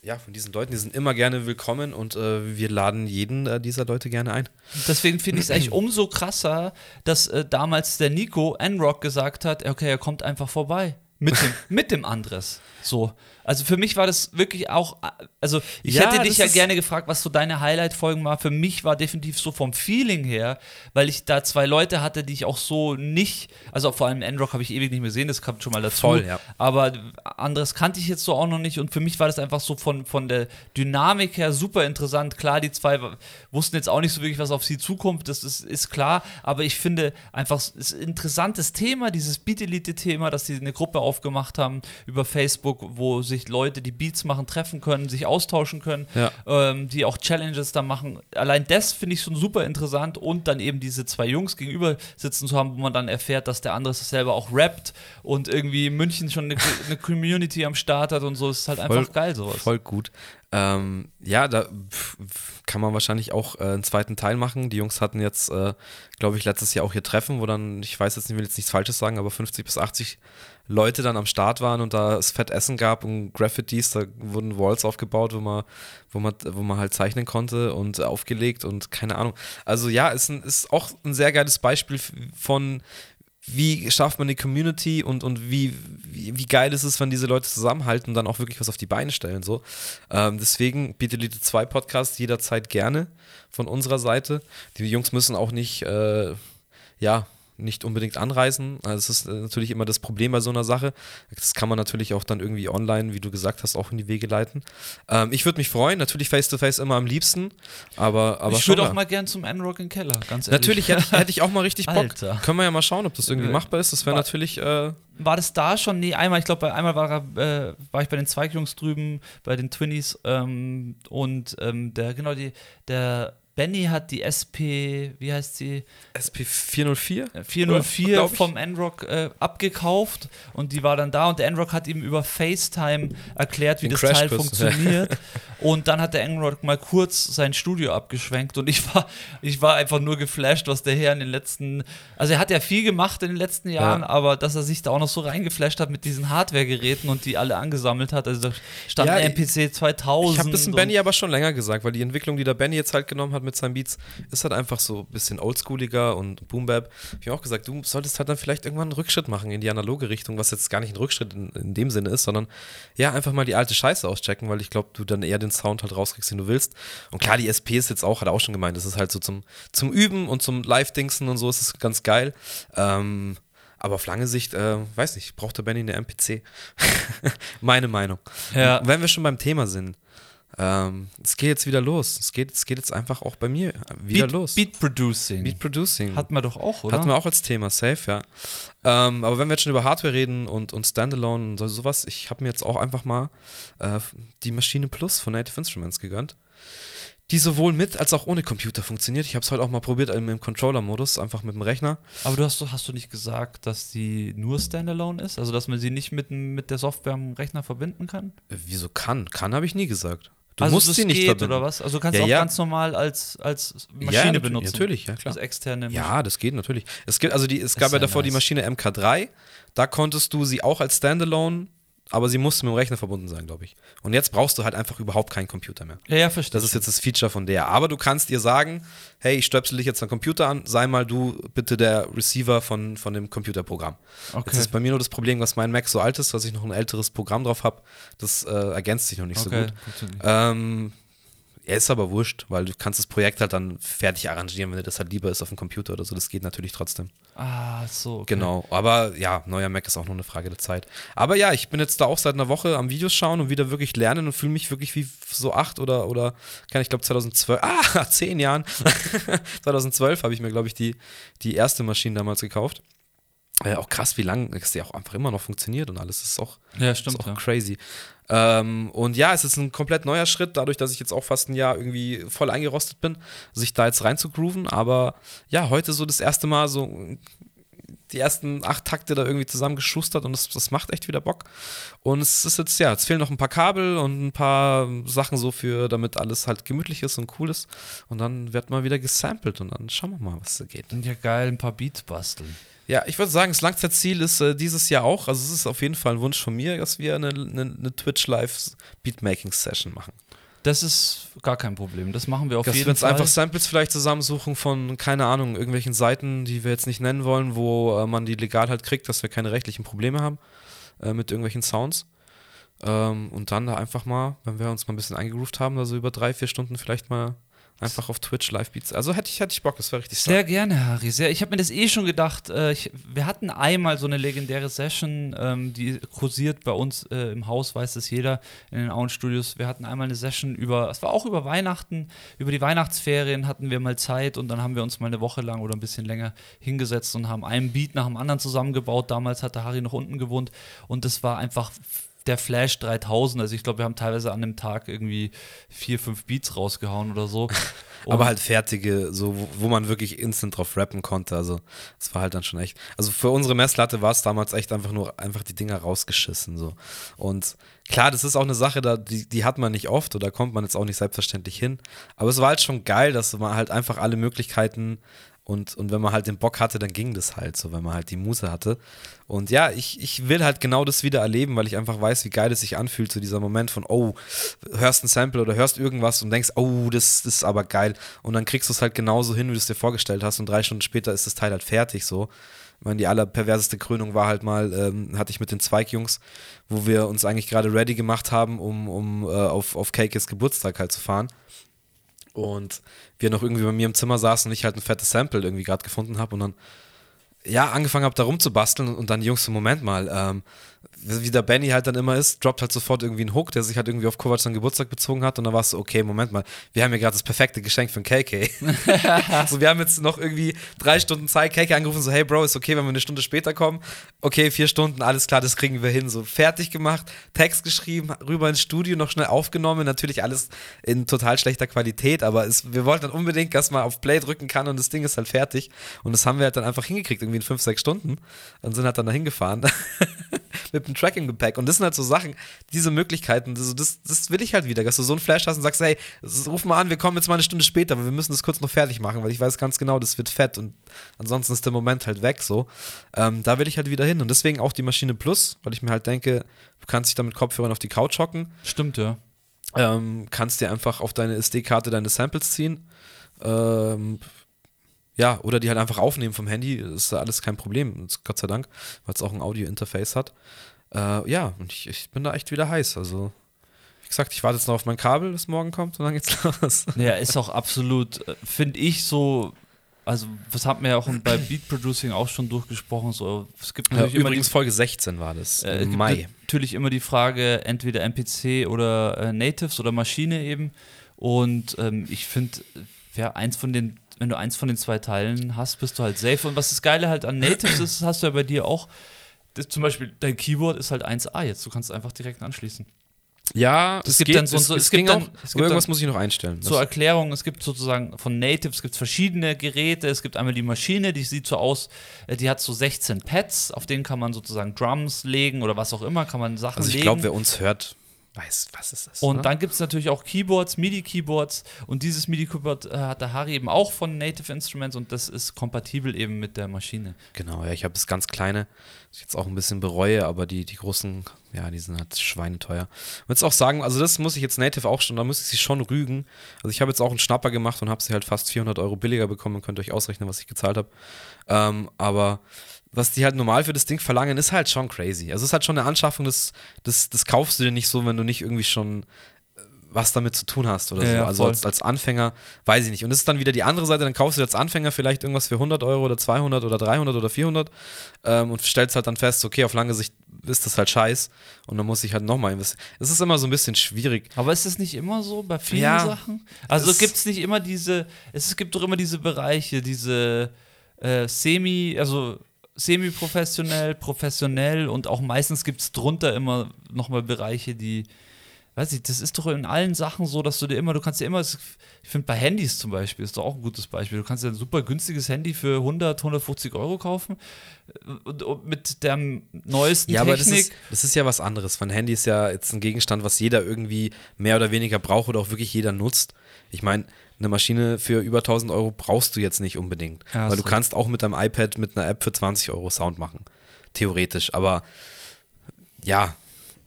ja, von diesen Leuten, die sind immer gerne willkommen und äh, wir laden jeden äh, dieser Leute gerne ein. Deswegen finde ich es eigentlich umso krasser, dass äh, damals der Nico N-Rock gesagt hat, okay, er kommt einfach vorbei. mit dem, mit dem Andres. So. Also für mich war das wirklich auch, also ich Ja, hätte dich ja gerne gefragt, was so deine Highlight-Folgen war. Für mich war definitiv so vom Feeling her, weil ich da zwei Leute hatte, die ich auch so nicht, also vor allem Endrock habe ich ewig nicht mehr gesehen, das kommt schon mal dazu. Voll, ja. Aber anderes kannte ich jetzt so auch noch nicht und für mich war das einfach so von, von der Dynamik her super interessant. Klar, die zwei wussten jetzt auch nicht so wirklich, was auf sie zukommt, das ist, ist klar, aber ich finde einfach, es ist ein interessantes Thema, dieses Beat-Elite-Thema, dass sie eine Gruppe aufgemacht haben über Facebook, wo sich Leute, die Beats machen, treffen können, sich austauschen können, Ja. ähm, die auch Challenges da machen. Allein das finde ich schon super interessant und dann eben diese zwei Jungs gegenüber sitzen zu haben, wo man dann erfährt, dass der andere selber auch rappt und irgendwie in München schon eine, eine Community am Start hat und so, ist halt einfach Voll- geil sowas. Voll gut. Ähm, ja, da kann man wahrscheinlich auch äh, einen zweiten Teil machen. Die Jungs hatten jetzt, äh, glaube ich, letztes Jahr auch hier Treffen, wo dann, ich weiß jetzt nicht, will jetzt nichts Falsches sagen, aber 50 bis 80 Leute dann am Start waren und da es fett Essen gab und Graffitis, da wurden Walls aufgebaut, wo man, wo man, wo man halt zeichnen konnte und aufgelegt und keine Ahnung. Also ja, ist, ist auch ein sehr geiles Beispiel von wie schafft man die Community und, und wie, wie, wie geil ist es, wenn diese Leute zusammenhalten und dann auch wirklich was auf die Beine stellen. So. Ähm, deswegen Beat Elite 2 Podcast jederzeit gerne von unserer Seite. Die Jungs müssen auch nicht, äh, ja, nicht unbedingt anreisen. Also es ist äh, natürlich immer das Problem bei so einer Sache. Das kann man natürlich auch dann irgendwie online, wie du gesagt hast, auch in die Wege leiten. Ähm, ich würde mich freuen, natürlich face-to-face immer am liebsten, aber, aber ich würde auch mal- gern zum N-Rock in Keller, ganz ehrlich. Natürlich hätte ich, hätte ich auch mal richtig Bock. Alter. Können wir ja mal schauen, ob das irgendwie machbar ist. Das wäre war- natürlich, äh, War das da schon? Nee, einmal, ich glaube, einmal war, er, äh, war ich bei den Zweigjungs drüben, bei den Twinnies ähm, und ähm, der, genau, die, der Benny hat die SP, wie heißt sie? SP404. Äh, 404 glaub ich. vom N-Rock äh, abgekauft und die war dann da und der N-Rock hat ihm über FaceTime erklärt, wie Den das Teil Crashkurs, funktioniert. und dann hat der N-Rock mal kurz sein Studio abgeschwenkt und ich war, ich war einfach nur geflasht, was der Herr in den letzten, also er hat ja viel gemacht in den letzten Jahren, Ja. aber dass er sich da auch noch so reingeflasht hat mit diesen Hardware-Geräten und die alle angesammelt hat, also da stand Ja, ein NPC 2000. Ich habe das in Benny aber schon länger gesagt, weil die Entwicklung, die der Benny jetzt halt genommen hat mit seinen Beats, ist halt einfach so ein bisschen oldschooliger und Boom Bap. Ich habe auch gesagt, du solltest halt dann vielleicht irgendwann einen Rückschritt machen in die analoge Richtung, was jetzt gar nicht ein Rückschritt in, in dem Sinne ist, sondern ja, einfach mal die alte Scheiße auschecken, weil ich glaube, du dann eher den Sound halt rauskriegst, den du willst. Und klar, die SP ist jetzt auch, hat er auch schon gemeint, das ist halt so zum, zum Üben und zum Live-Dingsen und so ist es ganz geil. Ähm, aber auf lange Sicht, äh, weiß nicht, braucht der Benny eine MPC. Meine Meinung. Ja. Wenn wir schon beim Thema sind, ähm, es geht jetzt wieder los. Es geht, es geht jetzt einfach auch bei mir wieder Beat, los. Beat Producing. Beat Producing. Hatten wir doch auch, oder? Hatten wir auch als Thema, safe, ja. Ähm, aber wenn wir jetzt schon über Hardware reden und, und Standalone und so, sowas, ich habe mir jetzt auch einfach mal äh, die Maschine Plus von Native Instruments gegönnt. Die sowohl mit als auch ohne Computer funktioniert. Ich habe es heute auch mal probiert im, im Controller-Modus, einfach mit dem Rechner. Aber du hast, hast du nicht gesagt, dass die nur Standalone ist? Also, dass man sie nicht mit, mit der Software am Rechner verbinden kann? Äh, wieso kann? Kann habe ich nie gesagt. Du also, musst sie nicht geht, verbinden. oder was? Also, du kannst Ja, auch ja. ganz normal als, als Maschine Ja, benutzen. Natürlich, ja klar. Als externe Maschine. Ja, das geht natürlich. Es gibt also die, es gab ja davor die nice. Maschine MK3, da konntest du sie auch als Standalone, aber sie musste mit dem Rechner verbunden sein, glaube ich. Und jetzt brauchst du halt einfach überhaupt keinen Computer mehr. Ja, ja, verstehe. Das ist jetzt das Feature von der. Aber du kannst ihr sagen, hey, ich stöpsel dich jetzt am Computer an, sei mal du bitte der Receiver von, von dem Computerprogramm. Okay. Jetzt ist bei mir nur das Problem, dass mein Mac so alt ist, dass ich noch ein älteres Programm drauf habe. Das äh, ergänzt sich noch nicht so okay. gut. funktioniert. Ähm, er ist aber wurscht, weil du kannst das Projekt halt dann fertig arrangieren, wenn dir das halt lieber ist auf dem Computer oder so. Das geht natürlich trotzdem. Ah, so. Okay. Genau. Aber ja, neuer Mac ist auch nur eine Frage der Zeit. Aber ja, ich bin jetzt da auch seit einer Woche am Videos schauen und wieder wirklich lernen und fühle mich wirklich wie so acht oder, oder kann ich glaube 2012, ah, zehn Jahren. 2012 habe ich mir, glaube ich, die, die erste Maschine damals gekauft. Äh, auch krass, wie lange es ja auch einfach immer noch funktioniert und alles. Das ist auch Ja, das stimmt. ist auch Ja. crazy. Ähm, und ja, es ist ein komplett neuer Schritt, dadurch, dass ich jetzt auch fast ein Jahr irgendwie voll eingerostet bin, sich da jetzt rein zu grooven. Aber ja, heute so das erste Mal so die ersten acht Takte da irgendwie zusammengeschustert und das, das macht echt wieder Bock. Und es ist jetzt, ja, es fehlen noch ein paar Kabel und ein paar Sachen so für, damit alles halt gemütlich ist und cool ist. Und dann wird mal wieder gesampelt und dann schauen wir mal, was da geht. Ja, geil, ein paar Beats basteln. Ja, ich würde sagen, das Langzeitziel ist äh, dieses Jahr auch, also es ist auf jeden Fall ein Wunsch von mir, dass wir eine, eine, eine Twitch Live Beatmaking Session machen. Das ist gar kein Problem. Das machen wir auf wir jeden uns Fall. einfach Samples vielleicht zusammensuchen von, keine Ahnung, irgendwelchen Seiten, die wir jetzt nicht nennen wollen, wo äh, man die legal halt kriegt, dass wir keine rechtlichen Probleme haben. äh, mit irgendwelchen Sounds. Ähm, und dann da einfach mal, wenn wir uns mal ein bisschen eingegroovt haben, also über drei, vier Stunden vielleicht mal einfach auf Twitch Live-Beats. Also hätte ich, hätte ich Bock, das wäre richtig Sehr gerne, Harry. Sehr. Ich habe mir das eh schon gedacht. Äh, ich, wir hatten einmal so eine legendäre Session, ähm, die kursiert bei uns äh, im Haus, weiß es jeder, in den Auenstudios. Wir hatten einmal eine Session über, es war auch über Weihnachten, über die Weihnachtsferien hatten wir mal Zeit und dann haben wir uns mal eine Woche lang oder ein bisschen länger hingesetzt und haben einen Beat nach dem anderen zusammengebaut. Damals hatte Harry noch unten gewohnt und das war einfach der Flash 3000. Also ich glaube, wir haben teilweise an dem Tag irgendwie vier, fünf Beats rausgehauen oder so. Aber halt fertige, so wo, wo, man wirklich instant drauf rappen konnte. Also es war halt dann schon echt. Also für unsere Messlatte war es damals echt einfach nur einfach die Dinger rausgeschissen so. Und klar, das ist auch eine Sache, da die, die hat man nicht oft oder kommt man jetzt auch nicht selbstverständlich hin. Aber es war halt schon geil, dass man halt einfach alle Möglichkeiten und, und wenn man halt den Bock hatte, dann ging das halt so, wenn man halt die Muse hatte. Und ja, ich, ich will halt genau das wieder erleben, weil ich einfach weiß, wie geil es sich anfühlt, so dieser Moment von, oh, hörst ein Sample oder hörst irgendwas und denkst, oh, das, das ist aber geil. Und dann kriegst du es halt genauso hin, wie du es dir vorgestellt hast. Und drei Stunden später ist das Teil halt fertig so. Ich meine, die allerperverseste Krönung war halt mal, ähm, hatte ich mit den Zweigjungs, wo wir uns eigentlich gerade ready gemacht haben, um, um äh, auf, auf Cakes Geburtstag halt zu fahren und wir noch irgendwie bei mir im Zimmer saßen und ich halt ein fettes Sample irgendwie gerade gefunden habe und dann ja angefangen habe da rumzubasteln und dann die Jungs, Moment mal, ähm, wie der Benny halt dann immer ist, droppt halt sofort irgendwie einen Hook, der sich halt irgendwie auf Kovac seinen Geburtstag bezogen hat und dann war es so, okay, Moment mal, wir haben ja gerade das perfekte Geschenk für einen KK. so, wir haben jetzt noch irgendwie drei Stunden Zeit, KK angerufen, so, hey Bro, ist okay, wenn wir eine Stunde später kommen? Okay, vier Stunden, alles klar, das kriegen wir hin. So, fertig gemacht, Text geschrieben, rüber ins Studio, noch schnell aufgenommen, natürlich alles in total schlechter Qualität, aber es, wir wollten dann unbedingt, dass man auf Play drücken kann und das Ding ist halt fertig und das haben wir halt dann einfach hingekriegt, irgendwie in fünf, sechs Stunden und sind halt dann da hingefahren. mit einem Tracking-Gepäck. Und das sind halt so Sachen, diese Möglichkeiten, das, das, das, will ich halt wieder, dass du so einen Flash hast und sagst, hey, ruf mal an, wir kommen jetzt mal eine Stunde später, aber wir müssen das kurz noch fertig machen, weil ich weiß ganz genau, das wird fett und ansonsten ist der Moment halt weg so. Ähm, da will ich halt wieder hin. Und deswegen auch die Maschine Plus, weil ich mir halt denke, du kannst dich da mit Kopfhörern auf die Couch hocken. Stimmt, ja. Ähm, kannst dir einfach auf deine SD-Karte deine Samples ziehen. Ähm, ja, oder die halt einfach aufnehmen vom Handy, ist alles kein Problem, Gott sei Dank, weil es auch ein Audio-Interface hat. Äh, ja, und ich, ich, bin da echt wieder heiß. Also, wie gesagt, ich warte jetzt noch auf mein Kabel, das morgen kommt und dann geht's los. Ja, ist auch absolut, äh, finde ich so. Also, das hat mir ja auch bei Beat Producing auch schon durchgesprochen. So, es gibt ja, übrigens die, Folge 16 war das. Äh, Im Mai. Natürlich immer die Frage, entweder MPC oder äh, Natives oder Maschine eben. Und ähm, ich finde, ja, eins von den wenn du eins von den zwei Teilen hast, bist du halt safe. Und was das Geile halt an Natives ist, hast du ja bei dir auch. Das, zum Beispiel, dein Keyboard ist halt 1A jetzt. Du kannst einfach direkt anschließen. Ja, es, es gibt geht, dann so, es, es, gibt dann, auch, es gibt irgendwas muss ich noch einstellen. Zur Erklärung, es gibt sozusagen von Natives gibt verschiedene Geräte. Es gibt einmal die Maschine, die sieht so aus, äh, die hat so 16 Pads, auf denen kann man sozusagen Drums legen oder was auch immer, kann man Sachen also legen. Ich glaube, wer uns hört, weiß, was ist. Und ne? dann gibt es natürlich auch Keyboards, MIDI-Keyboards. Und dieses MIDI-Keyboard äh, hat der Harry eben auch von Native Instruments und das ist kompatibel eben mit der Maschine. Genau, ja, ich habe das ganz kleine, das ich jetzt auch ein bisschen bereue, aber die, die großen, ja, die sind halt schweineteuer. Ich würde auch sagen, also das muss ich jetzt Native auch schon, da muss ich sie schon rügen. Also ich habe jetzt auch einen Schnapper gemacht und habe sie halt fast 400 Euro billiger bekommen. Ihr könnt euch ausrechnen, was ich gezahlt habe. Ähm, aber was die halt normal für das Ding verlangen, ist halt schon crazy. Also es ist halt schon eine Anschaffung, das, das, das kaufst du dir nicht so, wenn du nicht irgendwie schon äh, was damit zu tun hast oder ja, so. also als, als, Anfänger, weiß ich nicht. Und das ist dann wieder die andere Seite, dann kaufst du als Anfänger vielleicht irgendwas für 100 Euro oder 200 oder 300 oder 400 ähm, und stellst halt dann fest, okay, auf lange Sicht ist das halt scheiß und dann muss ich halt nochmal investieren. Es ist immer so ein bisschen schwierig. Aber ist das nicht immer so bei vielen ja, Sachen? Also gibt es nicht immer diese, es gibt doch immer diese Bereiche, diese äh, Semi, also semi-professionell, professionell und auch meistens gibt es drunter immer nochmal Bereiche, die, weiß ich, das ist doch in allen Sachen so, dass du dir immer, du kannst dir immer, ich finde bei Handys zum Beispiel, ist doch auch ein gutes Beispiel, du kannst dir ein super günstiges Handy für 100, 150 Euro kaufen und, und mit der neuesten ja, Technik. aber das ist, das ist ja was anderes. Mein Handy ist ja jetzt ein Gegenstand, was jeder irgendwie mehr oder weniger braucht oder auch wirklich jeder nutzt. Ich meine, eine Maschine für über 1000 Euro brauchst du jetzt nicht unbedingt. Ja, weil du kannst auch mit deinem iPad mit einer App für 20 Euro Sound machen. Theoretisch. Aber ja,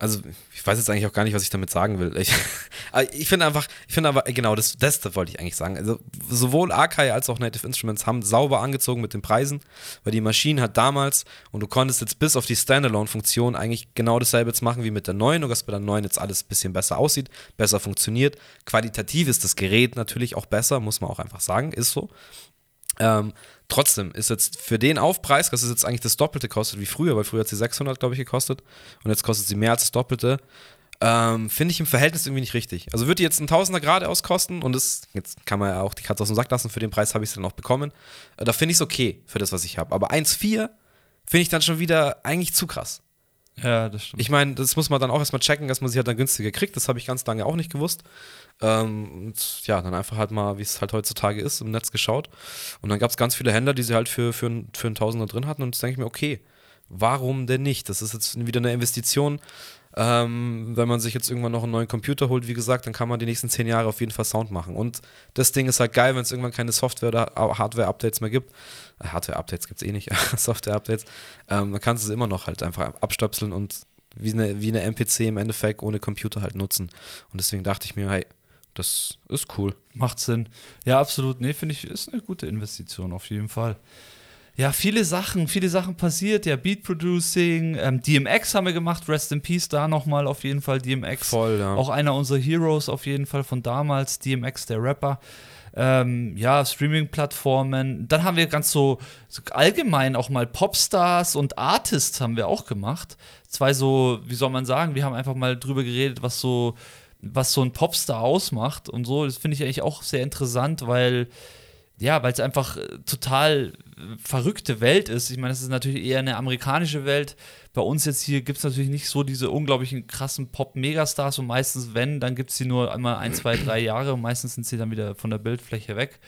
also ich weiß jetzt eigentlich auch gar nicht, was ich damit sagen will. Ich, ich finde einfach, ich finde aber, genau, das, das, wollte ich eigentlich sagen. Also sowohl Akai als auch Native Instruments haben sauber angezogen mit den Preisen, weil die Maschine hat damals, und du konntest jetzt bis auf die Standalone-Funktion eigentlich genau dasselbe jetzt machen wie mit der neuen, nur dass bei der neuen jetzt alles ein bisschen besser aussieht, besser funktioniert. Qualitativ ist das Gerät natürlich auch besser, muss man auch einfach sagen, ist so. Ähm, trotzdem ist jetzt für den Aufpreis, dass es jetzt eigentlich das Doppelte kostet wie früher, weil früher hat sie 600, glaube ich, gekostet und jetzt kostet sie mehr als das Doppelte, ähm, finde ich im Verhältnis irgendwie nicht richtig. Also würde die jetzt ein Tausender gerade auskosten und das, jetzt kann man ja auch die Katze aus dem Sack lassen, für den Preis habe ich sie dann auch bekommen. Äh, da finde ich es okay für das, was ich habe. Aber 1,4 finde ich dann schon wieder eigentlich zu krass. Ja, das stimmt. Ich meine, das muss man dann auch erstmal checken, dass man sie halt dann günstiger kriegt. Das habe ich ganz lange auch nicht gewusst. Ähm, und ja, dann einfach halt mal, wie es halt heutzutage ist, im Netz geschaut. Und dann gab es ganz viele Händler, die sie halt für, für, für einen Tausender drin hatten. Und jetzt denke ich mir, okay, warum denn nicht? Das ist jetzt wieder eine Investition. Ähm, wenn man sich jetzt irgendwann noch einen neuen Computer holt, wie gesagt, dann kann man die nächsten zehn Jahre auf jeden Fall Sound machen. Und das Ding ist halt geil, wenn es irgendwann keine Software- oder Hardware-Updates mehr gibt. Äh, Hardware-Updates gibt es eh nicht, Software-Updates. Ähm, dann kannst du es immer noch halt einfach abstöpseln und wie eine, wie eine MPC im Endeffekt ohne Computer halt nutzen. Und deswegen dachte ich mir, hey, das ist cool. Macht Sinn. Ja, absolut. Nee, finde ich, ist eine gute Investition auf jeden Fall. Ja, viele Sachen, viele Sachen passiert. Ja, Beat Producing, ähm, DMX haben wir gemacht, Rest in Peace da nochmal auf jeden Fall. DMX, Voll, ja. auch einer unserer Heroes auf jeden Fall von damals. DMX, der Rapper. Ähm, ja, Streaming-Plattformen. Dann haben wir ganz so, so, allgemein auch mal Popstars und Artists haben wir auch gemacht. Zwei so, wie soll man sagen, wir haben einfach mal drüber geredet, was so, was so ein Popstar ausmacht und so. Das finde ich eigentlich auch sehr interessant, weil ja, weil es einfach äh, total verrückte Welt ist. Ich meine, es ist natürlich eher eine amerikanische Welt. Bei uns jetzt hier gibt es natürlich nicht so diese unglaublichen krassen Pop-Megastars und meistens, wenn, dann gibt es sie nur einmal ein, zwei, drei Jahre und meistens sind sie dann wieder von der Bildfläche weg.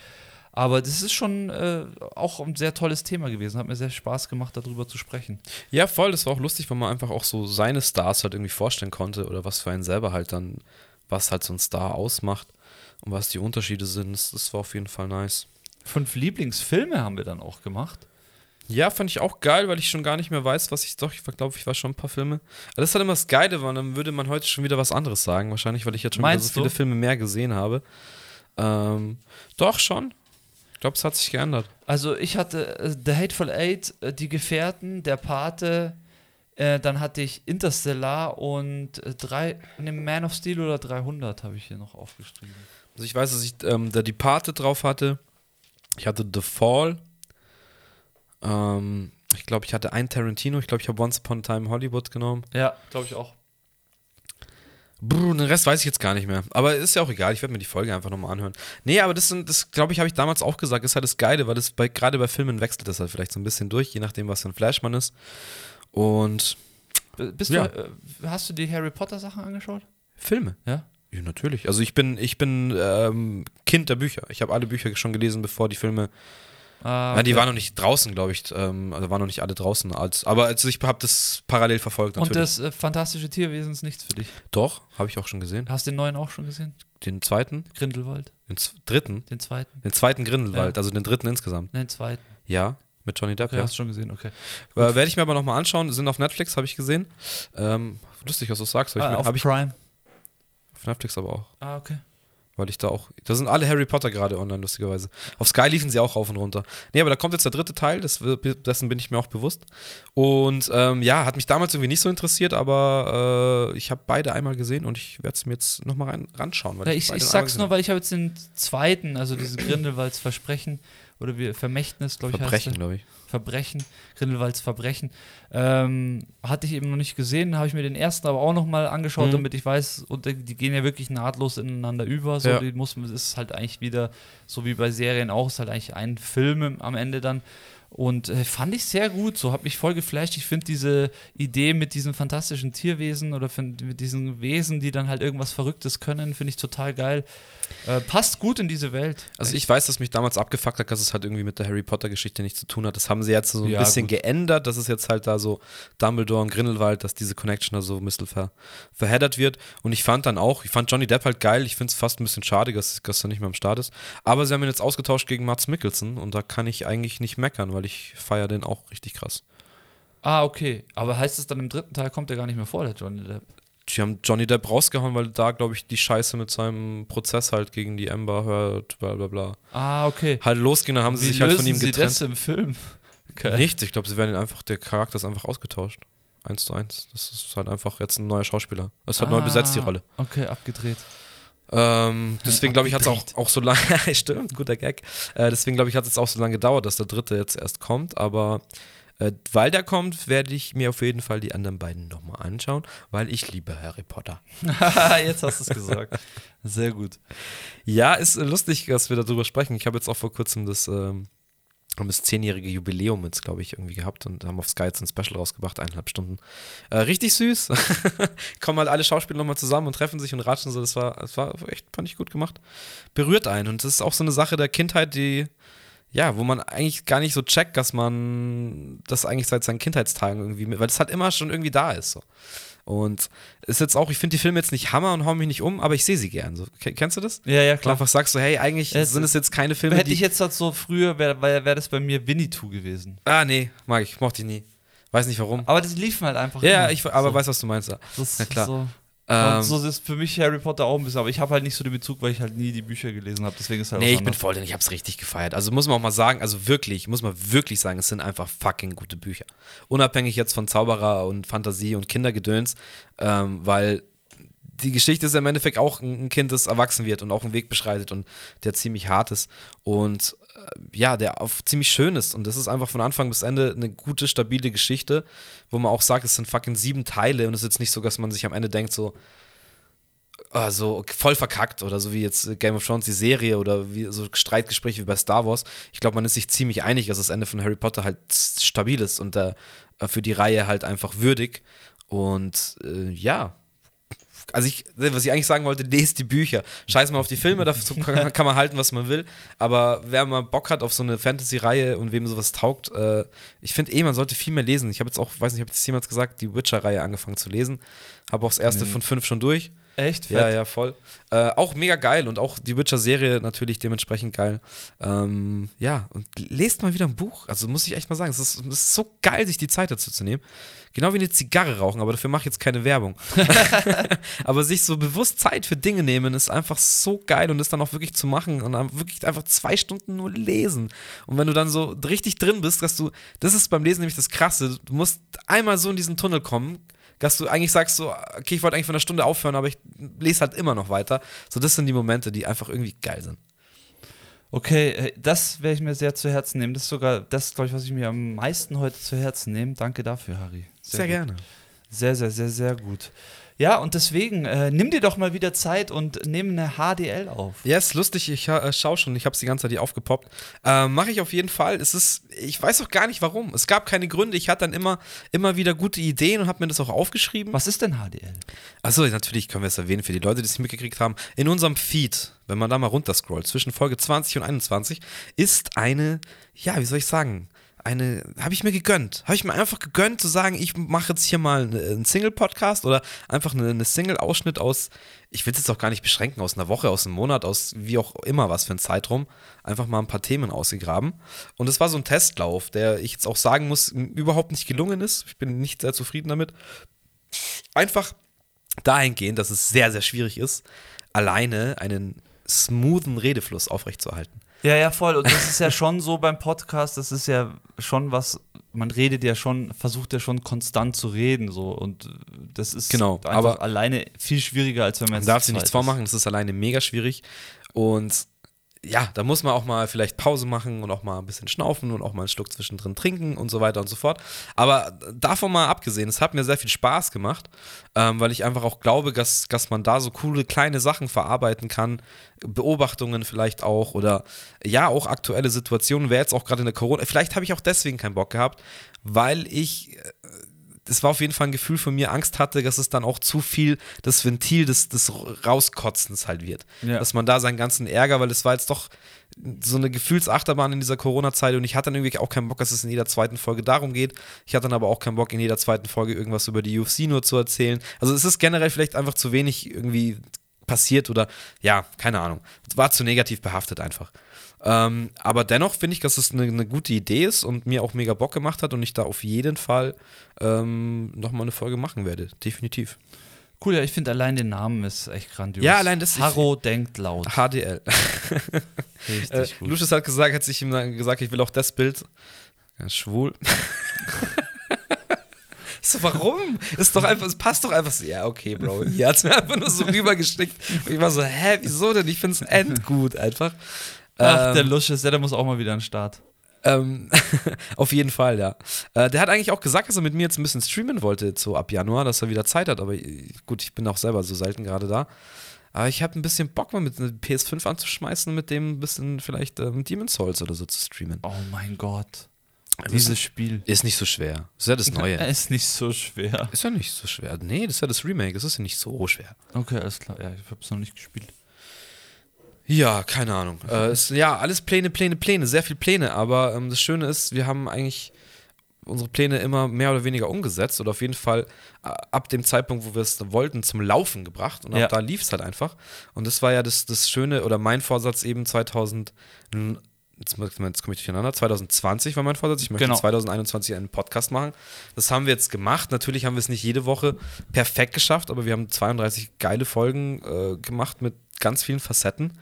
Aber das ist schon äh, auch ein sehr tolles Thema gewesen. Hat mir sehr Spaß gemacht, darüber zu sprechen. Ja, voll. Das war auch lustig, weil man einfach auch so seine Stars halt irgendwie vorstellen konnte oder was für einen selber halt dann, was halt so ein Star ausmacht und was die Unterschiede sind. Das, das war auf jeden Fall nice. Fünf Lieblingsfilme haben wir dann auch gemacht. Ja, fand ich auch geil, weil ich schon gar nicht mehr weiß, was ich doch, ich glaube, ich war schon ein paar Filme. Aber das ist halt immer das Geile, weil dann würde man heute schon wieder was anderes sagen. Wahrscheinlich, weil ich jetzt schon wieder so viele du? Filme mehr gesehen habe. Ähm, doch, schon. Ich glaube, es hat sich geändert. Also ich hatte äh, The Hateful Eight, äh, Die Gefährten, Der Pate, äh, dann hatte ich Interstellar und äh, drei, ne, Man of Steel oder 300 habe ich hier noch aufgeschrieben. Also ich weiß, dass ich ähm, The Departed drauf hatte. Ich hatte The Fall. Ähm, ich glaube, ich hatte einen Tarantino. Ich glaube, ich habe Once Upon a Time in Hollywood genommen. Ja, glaube ich auch. Brr, den Rest weiß ich jetzt gar nicht mehr. Aber ist ja auch egal, ich werde mir die Folge einfach nochmal anhören. Nee, aber das, sind- das glaube ich, habe ich damals auch gesagt, ist halt das Geile, weil das bei, gerade bei Filmen wechselt das halt vielleicht so ein bisschen durch, je nachdem, was für ein Flash man ist. Und Bist Ja. du, äh, hast du die Harry Potter Sachen angeschaut? Filme. Ja. Ja, natürlich. Also ich bin, ich bin ähm, Kind der Bücher. Ich habe alle Bücher schon gelesen, bevor die Filme. Ah, Ja, die okay. waren noch nicht draußen, glaube ich. Ähm, also waren noch nicht alle draußen. Als, aber also ich habe das parallel verfolgt. Und Natürlich. das äh, fantastische Tierwesen ist nichts für dich. Doch, habe ich auch schon gesehen. Hast du den neuen auch schon gesehen? Den zweiten, Grindelwald, den dritten, den zweiten? den zweiten Grindelwald, Ja. also den dritten insgesamt. Nein, den zweiten. Ja, mit Johnny Depp. Okay, Ja. hast du schon gesehen, okay. Äh, Werde ich mir aber nochmal anschauen. Sind auf Netflix, habe ich gesehen. Ähm, lustig, was du sagst. Hab ich Ah, mir- auf hab ich Prime. auf Netflix aber auch. Ah, okay. Weil ich da auch. Da sind alle Harry Potter gerade online, lustigerweise. Auf Sky liefen sie auch rauf und runter. Nee, aber da kommt jetzt der dritte Teil, das, dessen bin ich mir auch bewusst. Und ähm, ja, hat mich damals irgendwie nicht so interessiert, aber äh, ich habe beide einmal gesehen und ich werde es mir jetzt nochmal rein, ranschauen. Weil Ja, ich, ich einmal sag's nur, weil ich habe jetzt den zweiten, also diesen Grindelwalds Versprechen oder wie Vermächtnis, glaube ich, Verbrechen, glaube ich. Verbrechen, Grindelwalds Verbrechen. Ähm, hatte ich eben noch nicht gesehen, habe ich mir den ersten aber auch noch mal angeschaut, Mhm. damit ich weiß, und die gehen ja wirklich nahtlos ineinander über. So, Ja. die muss, man- es ist halt eigentlich wieder, so wie bei Serien auch, ist halt eigentlich ein Film am Ende dann. Und äh, fand ich sehr gut, so hat mich voll geflasht. Ich finde diese Idee mit diesen fantastischen Tierwesen oder find, mit diesen Wesen, die dann halt irgendwas Verrücktes können, finde ich total geil. Äh, passt gut in diese Welt. Also ich weiß, dass mich damals abgefuckt hat, dass es halt irgendwie mit der Harry Potter Geschichte nichts zu tun hat. Das haben sie jetzt so ein Ja, bisschen gut. geändert. Das ist jetzt halt da so Dumbledore und Grindelwald, dass diese Connection da so ein bisschen ver, verheddert wird. Und ich fand dann auch, ich fand Johnny Depp halt geil. Ich finde es fast ein bisschen schade, dass, dass er nicht mehr am Start ist. Aber sie haben ihn jetzt ausgetauscht gegen Mats Mikkelsen und da kann ich eigentlich nicht meckern, weil ich feiere den auch richtig krass. Ah, okay. Aber heißt es dann im dritten Teil kommt er gar nicht mehr vor, der Johnny Depp? Die haben Johnny Depp rausgehauen, weil da, glaube ich, die Scheiße mit seinem Prozess halt gegen die Amber hört, bla bla bla. Ah, okay. Halt losgehen, dann haben sie Wie sich halt von ihm Sie getrennt. das im Film? Okay. Nichts, ich glaube, sie werden einfach, der Charakter ist einfach ausgetauscht. Eins zu eins. Das ist halt einfach jetzt ein neuer Schauspieler. Das ist halt neu besetzt, die Ah, Rolle. Okay, abgedreht. Ähm, deswegen glaube ich, hat es auch, auch so lange, stimmt, guter Gag. Äh, deswegen glaube ich, hat es auch so lange gedauert, dass der dritte jetzt erst kommt. Aber äh, weil der kommt, werde ich mir auf jeden Fall die anderen beiden nochmal anschauen, weil ich liebe Harry Potter. Jetzt hast du es gesagt. Sehr gut. Ja, ist äh, lustig, dass wir darüber sprechen. Ich habe jetzt auch vor kurzem das, ähm, haben das zehnjährige Jubiläum jetzt, glaube ich, irgendwie gehabt und haben auf Sky jetzt ein Special rausgebracht, eineinhalb Stunden. Äh, richtig süß. Kommen halt alle Schauspieler nochmal zusammen und treffen sich und ratschen so. Das war, das war echt, fand ich gut gemacht. Berührt einen. Und das ist auch so eine Sache der Kindheit, die, ja, wo man eigentlich gar nicht so checkt, dass man das eigentlich seit seinen Kindheitstagen irgendwie, mit, weil es halt immer schon irgendwie da ist. So. Und ist jetzt auch, ich finde die Filme jetzt nicht Hammer und hau mich nicht um, aber ich sehe sie gern. So, Ke- kennst du das? Ja, ja, Du klar. einfach sagst so, hey, eigentlich Es- sind es jetzt keine Filme, Hätte ich jetzt das so früher, wäre wär, das bei mir Winnetou gewesen. Ah, nee, mag ich, mochte ich nie. Weiß nicht warum. Aber das lief halt einfach. Ja, immer. ich, aber so. weiß, was du meinst. ja. Das Na klar. So, Ähm, und so ist für mich Harry Potter auch ein bisschen, aber ich habe halt nicht so den Bezug, weil ich halt nie die Bücher gelesen habe. Deswegen ist halt Nee, ich bin voll drin, ich hab's richtig gefeiert. Also muss man auch mal sagen, also wirklich, muss man wirklich sagen, es sind einfach fucking gute Bücher. Unabhängig jetzt von Zauberer und Fantasie und Kindergedöns, ähm, weil die Geschichte ist ja im Endeffekt auch ein Kind, das erwachsen wird und auch einen Weg beschreitet und der ziemlich hart ist und ja, der auch ziemlich schön ist. Und das ist einfach von Anfang bis Ende eine gute, stabile Geschichte, wo man auch sagt, es sind fucking sieben Teile und es ist jetzt nicht so, dass man sich am Ende denkt, so, ah, so voll verkackt oder so wie jetzt äh, Game of Thrones die Serie oder wie so Streitgespräche wie bei Star Wars. Ich glaube, man ist sich ziemlich einig, dass das Ende von Harry Potter halt stabil ist und äh, für die Reihe halt einfach würdig. Und äh, ja. Also ich, was ich eigentlich sagen wollte, lest die Bücher. Scheiß mal auf die Filme, dazu kann, kann man halten, was man will. Aber wer mal Bock hat auf so eine Fantasy-Reihe und wem sowas taugt, äh, ich finde eh, man sollte viel mehr lesen. Ich habe jetzt auch, weiß nicht, habe ich das jemals gesagt, die Witcher-Reihe angefangen zu lesen. Habe auch das erste Nee. von fünf schon durch. Echt? Ja, Fett. ja, voll. Äh, auch mega geil und auch die Witcher-Serie natürlich dementsprechend geil. Ähm, ja, und lest mal wieder ein Buch. Also muss ich echt mal sagen, es ist, es ist so geil, sich die Zeit dazu zu nehmen. Genau wie eine Zigarre rauchen, aber dafür mache ich jetzt keine Werbung. aber sich so bewusst Zeit für Dinge nehmen, ist einfach so geil und das dann auch wirklich zu machen und dann wirklich einfach zwei Stunden nur lesen. Und wenn du dann so richtig drin bist, dass du, das ist beim Lesen nämlich das Krasse, du musst einmal so in diesen Tunnel kommen, dass du eigentlich sagst so, okay, ich wollte eigentlich von einer Stunde aufhören, aber ich lese halt immer noch weiter. So, das sind die Momente, die einfach irgendwie geil sind. Okay, äh, das werde ich mir sehr zu Herzen nehmen. Das ist sogar das, glaube ich, was ich mir am meisten heute zu Herzen nehme. Danke dafür, Harry. Sehr, gut. gerne. Sehr, sehr, sehr, sehr gut. Ja, und deswegen, äh, nimm dir doch mal wieder Zeit und nimm eine HDL auf. Ja, ist lustig, ich äh, schaue schon, ich habe es die ganze Zeit hier aufgepoppt. Ähm, Mache ich auf jeden Fall. Es ist, ich weiß auch gar nicht warum. Es gab keine Gründe. Ich hatte dann immer, immer wieder gute Ideen und habe mir das auch aufgeschrieben. Was ist denn HDL? Achso, natürlich können wir es erwähnen für die Leute, die es mitgekriegt haben. In unserem Feed, wenn man da mal runterscrollt, zwischen Folge 20 und 21, ist eine, ja, wie soll ich sagen, eine, habe ich mir gegönnt. Habe ich mir einfach gegönnt zu sagen, ich mache jetzt hier mal eine- einen Single-Podcast oder einfach eine, eine Single-Ausschnitt aus, ich will es jetzt auch gar nicht beschränken, aus einer Woche, aus einem Monat, aus wie auch immer was für ein Zeitraum. Einfach mal ein paar Themen ausgegraben. Und es war so ein Testlauf, der ich jetzt auch sagen muss, überhaupt nicht gelungen ist. Ich bin nicht sehr zufrieden damit. Einfach dahingehend, dass es sehr, sehr schwierig ist, alleine einen smoothen Redefluss aufrechtzuerhalten. Ja, ja, voll. Und das ist ja schon so beim Podcast, das ist ja schon was, man redet ja schon, versucht ja schon konstant zu reden, so. Und das ist Genau, einfach aber- alleine viel schwieriger, als wenn man Man jetzt darf sich nichts vormachen, das ist alleine mega schwierig. Und ja, da muss man auch mal vielleicht Pause machen und auch mal ein bisschen schnaufen und auch mal einen Schluck zwischendrin trinken und so weiter und so fort. Aber davon mal abgesehen, es hat mir sehr viel Spaß gemacht, ähm, weil ich einfach auch glaube, dass, dass man da so coole kleine Sachen verarbeiten kann, Beobachtungen vielleicht auch oder ja, auch aktuelle Situationen. Wäre jetzt auch gerade in der Corona, vielleicht habe ich auch deswegen keinen Bock gehabt, weil ich äh, das war auf jeden Fall ein Gefühl von mir, Angst hatte, dass es dann auch zu viel das Ventil des, des Rauskotzens halt wird. Ja. Dass man da seinen ganzen Ärger, weil es war jetzt doch so eine Gefühlsachterbahn in dieser Corona-Zeit und ich hatte dann irgendwie auch keinen Bock, dass es in jeder zweiten Folge darum geht. Ich hatte dann aber auch keinen Bock, in jeder zweiten Folge irgendwas über die UFC nur zu erzählen. Also es ist generell vielleicht einfach zu wenig irgendwie passiert oder ja, keine Ahnung. Es war zu negativ behaftet einfach. Ähm, aber dennoch finde ich, dass es eine, eine gute Idee ist und mir auch mega Bock gemacht hat und ich da auf jeden Fall ähm, nochmal eine Folge machen werde. Definitiv. Cool, ja, ich finde allein den Namen ist echt grandios. Ja, allein das- Harro denkt laut. HDL. Richtig Äh, gut. Lucius hat gesagt, hat sich ihm gesagt, ich will auch das Bild. Ja, schwul. so, warum? Ist doch einfach, es passt doch einfach so. Ja, okay, Bro. Hier hat es mir einfach nur so rübergeschickt. Und ich war so, hä, wieso denn? Ich finde es endgut einfach. Ach, der Ähm, Lucius, ja, der muss auch mal wieder an den Start. ähm, auf jeden Fall, ja. Äh, der hat eigentlich auch gesagt, dass er mit mir jetzt ein bisschen streamen wollte, so ab Januar, dass er wieder Zeit hat. Aber äh, gut, ich bin auch selber so selten gerade da. Aber ich habe ein bisschen Bock, mal mit einer PS5 anzuschmeißen mit dem ein bisschen vielleicht ähm, Demon's Souls oder so zu streamen. Oh mein Gott. Dieses Spiel. Ist nicht so schwer. Ist ja das Neue. Ist nicht so schwer. Ist ja nicht so schwer. Nee, das ist ja das Remake. Das ist ja nicht so schwer. Okay, alles klar. Ja, ich hab's noch nicht gespielt. Ja, keine Ahnung. Äh, ist, ja, alles Pläne, Pläne, Pläne. Sehr viel Pläne. Aber ähm, das Schöne ist, wir haben eigentlich unsere Pläne immer mehr oder weniger umgesetzt oder auf jeden Fall äh, ab dem Zeitpunkt, wo wir es wollten, zum Laufen gebracht. Und Ja. da lief es halt einfach. Und das war ja das, das Schöne oder mein Vorsatz eben 2000. Jetzt, jetzt komme ich durcheinander. 2020 war mein Vorsatz. Ich möchte Genau. 2021 einen Podcast machen. Das haben wir jetzt gemacht. Natürlich haben wir es nicht jede Woche perfekt geschafft, aber wir haben 32 geile Folgen äh, gemacht mit ganz vielen Facetten.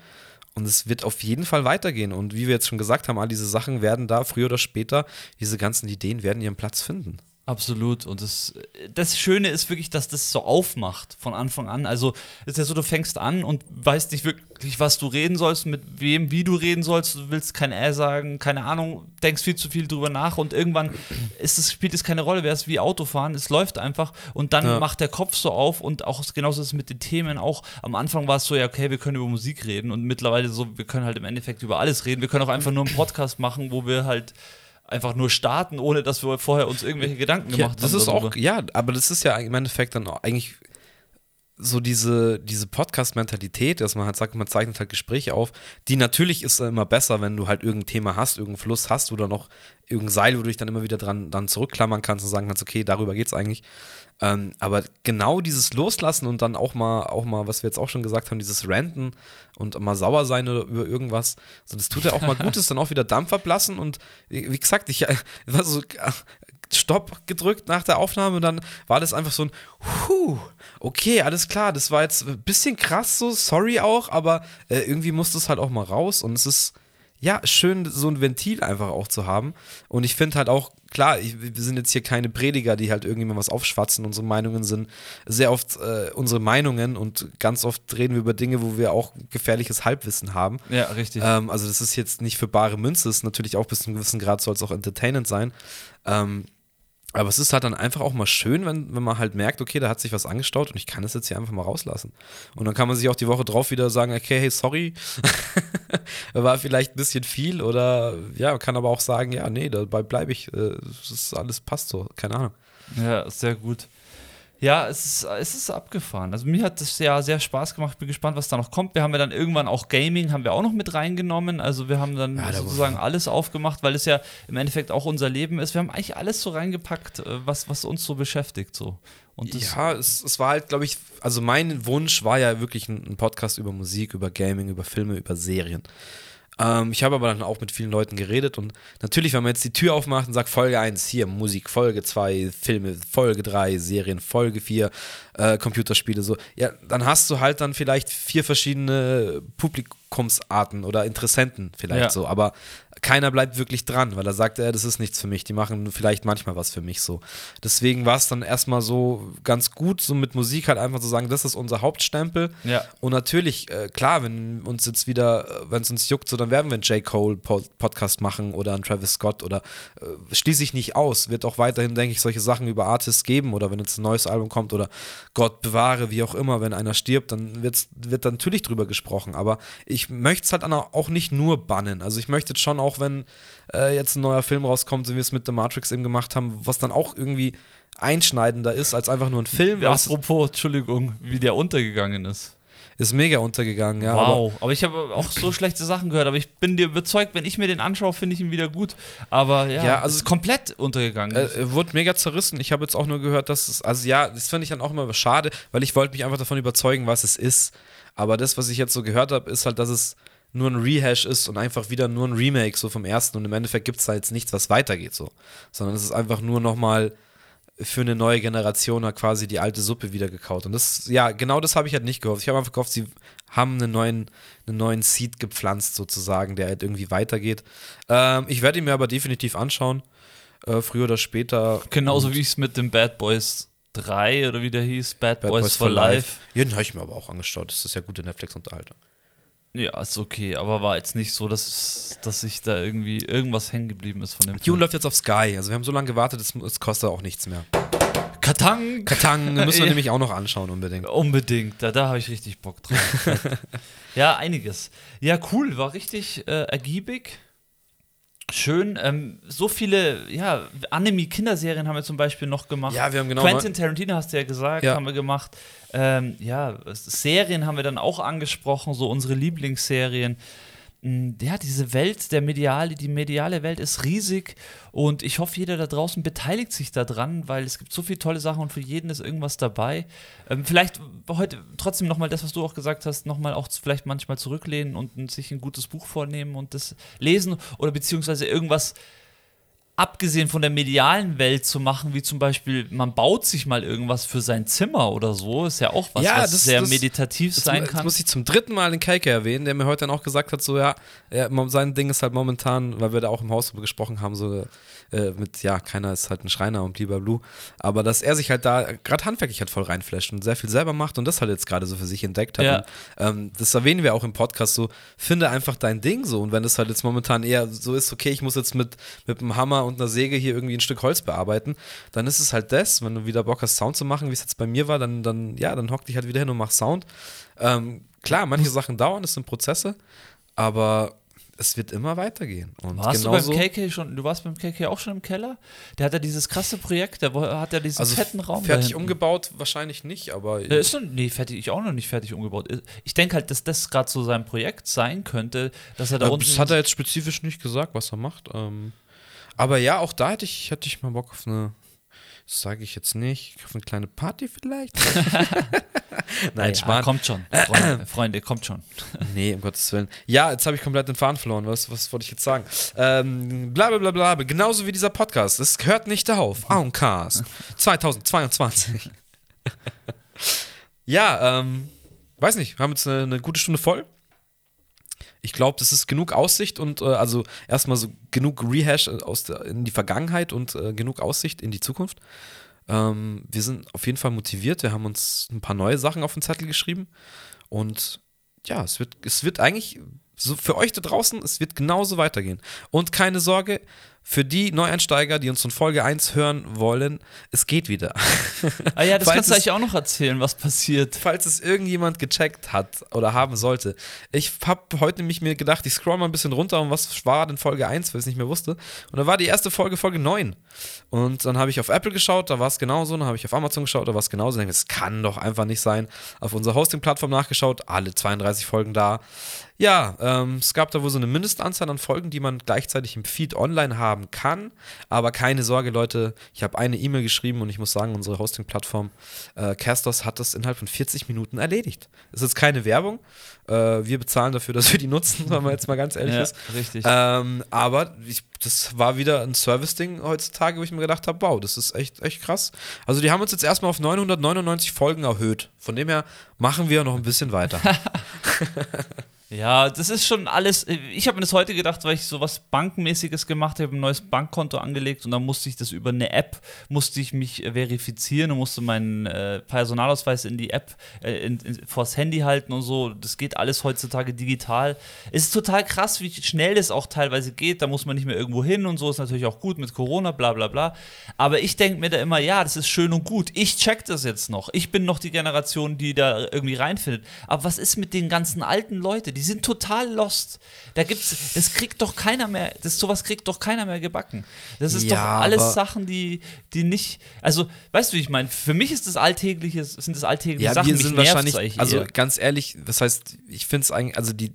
Und es wird auf jeden Fall weitergehen. Und wie wir jetzt schon gesagt haben, all diese Sachen werden da früher oder später, diese ganzen Ideen werden ihren Platz finden. Absolut. Und das, das Schöne ist wirklich, dass das so aufmacht von Anfang an. Also ist ja so, du fängst an und weißt nicht wirklich, was du reden sollst, mit wem, wie du reden sollst. Du willst kein Äh sagen, keine Ahnung, denkst viel zu viel drüber nach und irgendwann ist es, spielt es keine Rolle. Wäre es wie Autofahren, es läuft einfach und dann Ja. macht der Kopf so auf und auch genauso ist es mit den Themen auch. Am Anfang war es so, ja, okay, wir können über Musik reden und mittlerweile so, wir können halt im Endeffekt über alles reden. Wir können auch einfach nur einen Podcast machen, wo wir halt einfach nur starten, ohne dass wir vorher uns irgendwelche Gedanken Ja, gemacht das haben. ist darüber. auch, ja, aber das ist ja im Endeffekt dann auch eigentlich so diese, diese Podcast-Mentalität, dass man halt sagt, man zeichnet halt Gespräche auf, die natürlich ist immer besser, wenn du halt irgendein Thema hast, irgendeinen Fluss hast oder noch irgendein Seil, wo du dich dann immer wieder dran dann zurückklammern kannst und sagen kannst, okay, darüber geht's eigentlich. Ähm, aber genau dieses Loslassen und dann auch mal, auch mal, was wir jetzt auch schon gesagt haben, dieses Ranten und mal sauer sein oder über irgendwas, so, das tut ja auch mal Gutes, dann auch wieder Dampf ablassen und wie wie gesagt, ich äh, war so äh, Stopp gedrückt nach der Aufnahme und dann war das einfach so ein Huh, okay, alles klar, das war jetzt ein bisschen krass so, sorry auch, aber äh, irgendwie musste es halt auch mal raus und es ist ja schön, so ein Ventil einfach auch zu haben und ich finde halt auch, klar, ich, wir sind jetzt hier keine Prediger, die halt irgendwie mal was aufschwatzen, unsere Meinungen sind sehr oft äh, unsere Meinungen und ganz oft reden wir über Dinge, wo wir auch gefährliches Halbwissen haben. Ja, richtig. Ähm, also das ist jetzt nicht für bare Münze, es ist natürlich auch bis zu einem gewissen Grad soll es auch entertainend sein. Ähm, aber es ist halt dann einfach auch mal schön, wenn, wenn man halt merkt, okay, da hat sich was angestaut und ich kann das jetzt hier einfach mal rauslassen. Und dann kann man sich auch die Woche drauf wieder sagen, okay, hey, sorry, war vielleicht ein bisschen viel oder ja, kann aber auch sagen, ja, nee, dabei bleibe ich, äh, es ist alles passt so, keine Ahnung. Ja, sehr gut. Ja, es ist, es ist abgefahren. Also mir hat das ja sehr Spaß gemacht. Bin gespannt, was da noch kommt. Wir haben ja dann irgendwann auch Gaming haben wir auch noch mit reingenommen. Also wir haben dann Ja, sozusagen alles aufgemacht, weil es ja im Endeffekt auch unser Leben ist. Wir haben eigentlich alles so reingepackt, äh, was, was uns so beschäftigt so. Und ja, es, es war halt, glaube ich, also mein Wunsch war ja wirklich ein, ein Podcast über Musik, über Gaming, über Filme, über Serien. Ähm, ich habe aber dann auch mit vielen Leuten geredet und natürlich, wenn man jetzt die Tür aufmacht und sagt, Folge 1, hier Musik, Folge 2, Filme, Folge 3, Serien, Folge 4, äh, Computerspiele, so, ja, dann hast du halt dann vielleicht vier verschiedene Publikumsarten oder Interessenten vielleicht Ja. so, aber keiner bleibt wirklich dran, weil er sagt, äh, das ist nichts für mich, die machen vielleicht manchmal was für mich so. Deswegen war es dann erstmal so ganz gut, so mit Musik halt einfach zu sagen, das ist unser Hauptstempel. Ja. Und natürlich, äh, klar, wenn uns jetzt wieder, äh, wenn es uns juckt, so dann werden wir einen J. Cole -Pod Podcast machen oder einen Travis Scott oder äh, schließe ich nicht aus. Wird auch weiterhin, denke ich, solche Sachen über Artists geben oder wenn jetzt ein neues Album kommt oder Gott bewahre, wie auch immer, wenn einer stirbt, dann wird's, wird natürlich drüber gesprochen. Aber ich möchte es halt auch nicht nur bannen. Also ich möchte schon auch, wenn äh, jetzt ein neuer Film rauskommt, so wie wir es mit The Matrix eben gemacht haben, was dann auch irgendwie einschneidender ist als einfach nur ein Film. Ja, apropos, Entschuldigung, wie der untergegangen ist. Ist mega untergegangen, ja. aber- wow. Aber, ich habe auch so schlechte Sachen gehört. Aber ich bin dir überzeugt, wenn ich mir den anschaue, finde ich ihn wieder gut. Aber ja, Ja, also es ist komplett untergegangen. Äh, wurde mega zerrissen. Ich habe jetzt auch nur gehört, dass es, also ja, das finde ich dann auch immer schade, weil ich wollte mich einfach davon überzeugen, was es ist. Aber das, was ich jetzt so gehört habe, ist halt, dass es nur ein Rehash ist und einfach wieder nur ein Remake so vom ersten und im Endeffekt gibt es da jetzt nichts, was weitergeht so. Sondern es ist einfach nur nochmal für eine neue Generation hat quasi die alte Suppe wieder gekaut. Und das, ja, genau das habe ich halt nicht gehofft. Ich habe einfach gehofft, sie haben einen neuen, einen neuen Seed gepflanzt, sozusagen, der halt irgendwie weitergeht. Ähm, ich werde ihn mir aber definitiv anschauen, äh, früher oder später. Genauso wie ich es mit dem Bad Boys 3 oder wie der hieß, Bad, Boys, for Life. Ja, den habe ich mir aber auch angeschaut. Das ist ja gute Netflix-Unterhaltung. Ja, ist okay, aber war jetzt nicht so, dass, dass sich da irgendwie irgendwas hängen geblieben ist von dem Dune läuft jetzt auf Sky. Also wir haben so lange gewartet, es, es kostet auch nichts mehr. Katang! Katang müssen wir nämlich auch noch anschauen unbedingt. Unbedingt, da, da habe ich richtig Bock drauf. ja, einiges. Ja, cool, war richtig äh, ergiebig. Schön. Ähm, so viele, ja, Anime-Kinderserien haben wir zum Beispiel noch gemacht. Ja, wir haben genau Quentin Tarantino hast du ja gesagt, Ja. haben wir gemacht. Ähm, ja, Serien haben wir dann auch angesprochen, so unsere Lieblingsserien. Mm, Ja, diese Welt, der mediale, die mediale Welt ist riesig und ich hoffe, jeder da draußen beteiligt sich daran, weil es gibt so viele tolle Sachen und für jeden ist irgendwas dabei. Ähm, vielleicht heute trotzdem nochmal das, was du auch gesagt hast, nochmal auch vielleicht manchmal zurücklehnen und sich ein gutes Buch vornehmen und das lesen oder beziehungsweise irgendwas abgesehen von der medialen Welt zu machen, wie zum Beispiel, man baut sich mal irgendwas für sein Zimmer oder so, ist ja auch was, Ja, was das- sehr das- meditativ Jetzt, sein jetzt kann. muss ich zum dritten Mal den Keike erwähnen, der mir heute dann auch gesagt hat, so ja, mo- sein Ding ist halt momentan, weil wir da auch im Haus drüber gesprochen haben, so äh, mit, ja, keiner ist halt ein Schreiner und lieber Blue, aber dass er sich halt da gerade handwerklich halt voll reinflasht und sehr viel selber macht und das halt jetzt gerade so für sich entdeckt hat. Ja. Und, ähm, das erwähnen wir auch im Podcast so, finde einfach dein Ding so und wenn es halt jetzt momentan eher so ist, okay, ich muss jetzt mit, mit einem Hammer und einer Säge hier irgendwie ein Stück Holz bearbeiten, dann ist es halt das, wenn du wieder Bock hast, Sound zu machen, wie es jetzt bei mir war, dann, dann ja, dann hock dich halt wieder hin und mach Sound. Ähm, klar, manche Sachen dauern, das sind Prozesse, aber es wird immer weitergehen. Und Warst du beim KK schon, du warst beim KK auch schon im Keller? Der hat ja dieses krasse Projekt, der hat ja diesen also fetten Raum fertig umgebaut wahrscheinlich nicht, aber Der ist noch, nee, fertig, ich auch noch nicht fertig umgebaut. Ich denke halt, dass das gerade so sein Projekt sein könnte, dass er da äh, unten. das hat er jetzt spezifisch nicht gesagt, was er macht. Ähm, aber ja, auch da hätte ich, hätte ich mal Bock auf eine, das sage ich jetzt nicht, auf eine kleine Party vielleicht. Nein, ja, kommt schon, Freunde, Freunde, kommt schon. Nee, um Gottes Willen. Ja, jetzt habe ich komplett den Faden verloren. Was, was wollte ich jetzt sagen? Ähm, bla bla bla bla. bla. Genauso wie dieser Podcast. Es hört nicht auf. Auncast 2022. ja, ähm, weiß nicht. Wir haben jetzt eine, eine gute Stunde voll. Ich glaube, das ist genug Aussicht und äh, also erstmal so genug Rehash aus der, in die Vergangenheit und äh, genug Aussicht in die Zukunft. Ähm, wir sind auf jeden Fall motiviert. Wir haben uns ein paar neue Sachen auf den Zettel geschrieben. Und ja, es wird, es wird eigentlich so für euch da draußen, es wird genauso weitergehen. Und keine Sorge, für die Neueinsteiger, die uns von Folge 1 hören wollen, es geht wieder. Ah ja, das Falls kannst du es- eigentlich auch noch erzählen, was passiert. Falls es irgendjemand gecheckt hat oder haben sollte. Ich habe heute nämlich mir gedacht, ich scroll mal ein bisschen runter und was war denn Folge 1, weil ich es nicht mehr wusste. Und da war die erste Folge Folge 9. Und dann habe ich auf Apple geschaut, da war es genauso. Dann habe ich auf Amazon geschaut, da war es genauso. Dann denke ich, das kann doch einfach nicht sein. Auf unserer Hosting-Plattform nachgeschaut, alle 32 Folgen da. Ja, ähm, es gab da wohl so eine Mindestanzahl an Folgen, die man gleichzeitig im Feed online haben kann. Aber keine Sorge, Leute, ich habe eine E-Mail geschrieben und ich muss sagen, unsere Hosting-Plattform äh, Castos hat das innerhalb von 40 Minuten erledigt. Das ist jetzt keine Werbung. Äh, wir bezahlen dafür, dass wir die nutzen, wenn man jetzt mal ganz ehrlich Ja, ist. richtig. Ähm, aber ich, das war wieder ein Service-Ding heutzutage, wo ich mir gedacht habe, wow, das ist echt, echt krass. Also die haben uns jetzt erstmal auf 999 Folgen erhöht. Von dem her machen wir noch ein bisschen weiter. Ja, das ist schon alles. Ich habe mir das heute gedacht, weil ich sowas Bankenmäßiges gemacht habe, ein neues Bankkonto angelegt und dann musste ich das über eine App, musste ich mich äh, verifizieren und musste meinen äh, Personalausweis in die App äh, in, in, vors Handy halten und so. Das geht alles heutzutage digital. Es ist total krass, wie schnell das auch teilweise geht. Da muss man nicht mehr irgendwo hin und so. Ist natürlich auch gut mit Corona, bla bla bla. Aber ich denke mir da immer, ja, das ist schön und gut. Ich check das jetzt noch. Ich bin noch die Generation, die da irgendwie reinfindet. Aber was ist mit den ganzen alten Leuten? Die sind total lost. Da gibt's, das kriegt doch keiner mehr, das sowas kriegt doch keiner mehr gebacken. Das ist Ja, doch alles Sachen, die, die nicht, also, weißt du, wie ich meine? Für mich ist das alltägliche, sind das alltägliche ja, Sachen, wir mich sind wahrscheinlich, also eher. ganz ehrlich, das heißt, ich finde es eigentlich, also die,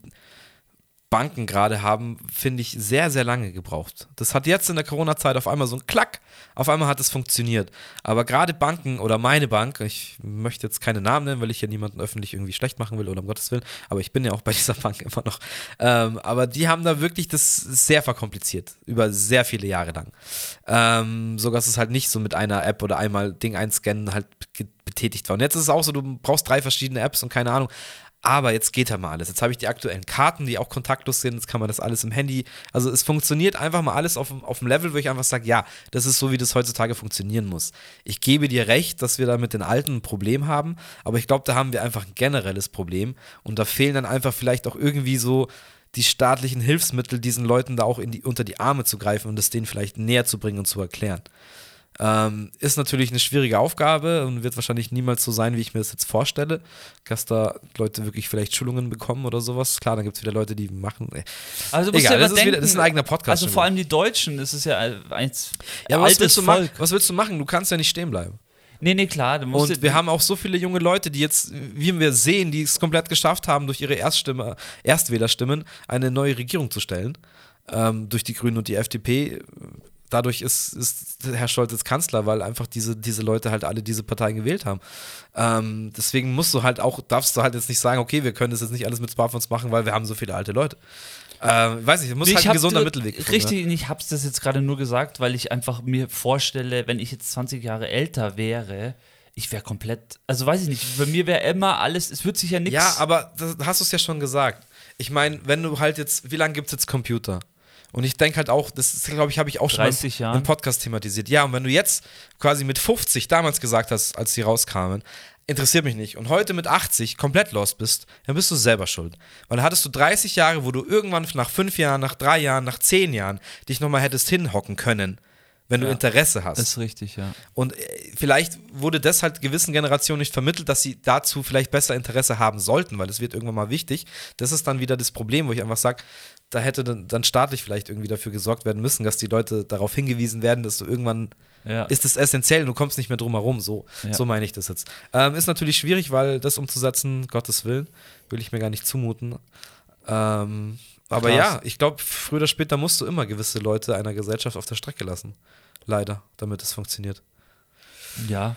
Banken gerade haben, finde ich, sehr, sehr lange gebraucht. Das hat jetzt in der Corona-Zeit auf einmal so ein Klack, auf einmal hat es funktioniert. Aber gerade Banken oder meine Bank, ich möchte jetzt keine Namen nennen, weil ich ja niemanden öffentlich irgendwie schlecht machen will oder um Gottes Willen, aber ich bin ja auch bei dieser Bank immer noch. Ähm, aber die haben da wirklich das sehr verkompliziert, über sehr viele Jahre lang. Ähm, sogar dass es halt nicht so mit einer App oder einmal Ding einscannen halt betätigt war. Und jetzt ist es auch so, du brauchst drei verschiedene Apps und keine Ahnung. Aber jetzt geht ja mal alles. Jetzt habe ich die aktuellen Karten, die auch kontaktlos sind. Jetzt kann man das alles im Handy. Also es funktioniert einfach mal alles auf, auf dem Level, wo ich einfach sage, ja, das ist so, wie das heutzutage funktionieren muss. Ich gebe dir recht, dass wir da mit den Alten ein Problem haben, aber ich glaube, da haben wir einfach ein generelles Problem. Und da fehlen dann einfach vielleicht auch irgendwie so die staatlichen Hilfsmittel, diesen Leuten da auch die, unter die Arme zu greifen und es denen vielleicht näher zu bringen und zu erklären. Ähm, ist natürlich eine schwierige Aufgabe und wird wahrscheinlich niemals so sein, wie ich mir das jetzt vorstelle, dass da Leute wirklich vielleicht Schulungen bekommen oder sowas. Klar, dann gibt es wieder Leute, die machen. Äh. Also Egal, ja das, ist wieder, das, ist ein eigener Podcast. Also vor allem die Deutschen, das ist ja ein ja, was willst, du machen? was willst du machen? Du kannst ja nicht stehen bleiben. Nee, nee, klar. und wir haben auch so viele junge Leute, die jetzt, wie wir sehen, die es komplett geschafft haben, durch ihre Erststimme, Erstwählerstimmen eine neue Regierung zu stellen. Ähm, durch die Grünen und die FDP dadurch ist, ist Herr Scholz jetzt Kanzler, weil einfach diese, diese Leute halt alle diese Parteien gewählt haben. Ähm, deswegen musst du halt auch, darfst du halt jetzt nicht sagen, okay, wir können das jetzt nicht alles mit Smartphones machen, weil wir haben so viele alte Leute. Ähm, weiß nicht, muss nee, halt ein gesunder Mittelweg finden. Richtig, ne? ich hab's das jetzt gerade nur gesagt, weil ich einfach mir vorstelle, wenn ich jetzt 20 Jahre älter wäre, ich wäre komplett, also weiß ich nicht, bei mir wäre immer alles, es wird sich ja nichts. Ja, aber das hast du es ja schon gesagt. Ich meine, wenn du halt jetzt, wie lange gibt es jetzt Computer? Und ich denke halt auch, das glaube ich, habe ich auch schon im, im Podcast thematisiert. Ja, und wenn du jetzt quasi mit 50 damals gesagt hast, als sie rauskamen, interessiert mich nicht. Und heute mit 80 komplett lost bist, dann bist du selber schuld. Weil dann hattest du 30 Jahre, wo du irgendwann nach 5 Jahren, nach 3 Jahren, nach 10 Jahren dich nochmal hättest hinhocken können wenn ja, du Interesse hast. Ist richtig, ja. Und äh, vielleicht wurde das halt gewissen Generationen nicht vermittelt, dass sie dazu vielleicht besser Interesse haben sollten, weil das wird irgendwann mal wichtig. Das ist dann wieder das Problem, wo ich einfach sage, da hätte dann staatlich vielleicht irgendwie dafür gesorgt werden müssen, dass die Leute darauf hingewiesen werden, dass du irgendwann ja. ist es essentiell und du kommst nicht mehr drum herum. So, ja. so meine ich das jetzt. Ähm, ist natürlich schwierig, weil das umzusetzen, Gottes Willen, will ich mir gar nicht zumuten. Ähm, aber Krass. ja, ich glaube, früher oder später musst du immer gewisse Leute einer Gesellschaft auf der Strecke lassen. Leider, damit es funktioniert. Ja,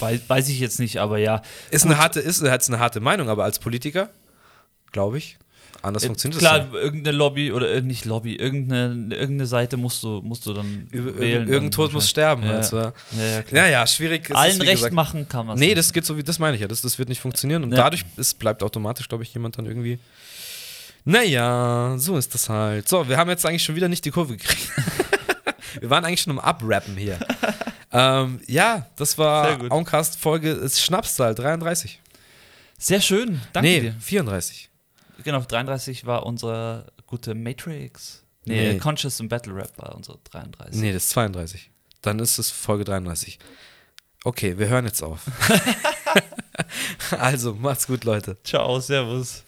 weiß, weiß ich jetzt nicht, aber ja. Ist eine harte, ist jetzt eine harte Meinung, aber als Politiker, glaube ich, anders äh, funktioniert klar, das. Klar, irgendeine Lobby oder äh, nicht Lobby, irgendeine, irgendeine Seite musst du, musst du dann Über, wählen. Irgendein Tod muss sterben. Ja, also. ja, ja, ja, ja, schwierig. Allen Recht gesagt, machen kann man Nee, nicht. das geht so wie, das meine ich ja, das, das wird nicht funktionieren und dadurch ist, bleibt automatisch, glaube ich, jemand dann irgendwie naja, so ist das halt. So, wir haben jetzt eigentlich schon wieder nicht die Kurve gekriegt. wir waren eigentlich schon am Abrappen hier. ähm, ja, das war Oncast Folge Schnapszahl 33. Sehr schön, danke nee, dir. 34. Genau, 33 war unsere gute Matrix. Nee, nee. Conscious und Battle Rap war unsere 33. Nee, das ist 32. Dann ist es Folge 33. Okay, wir hören jetzt auf. also, macht's gut, Leute. Ciao, servus.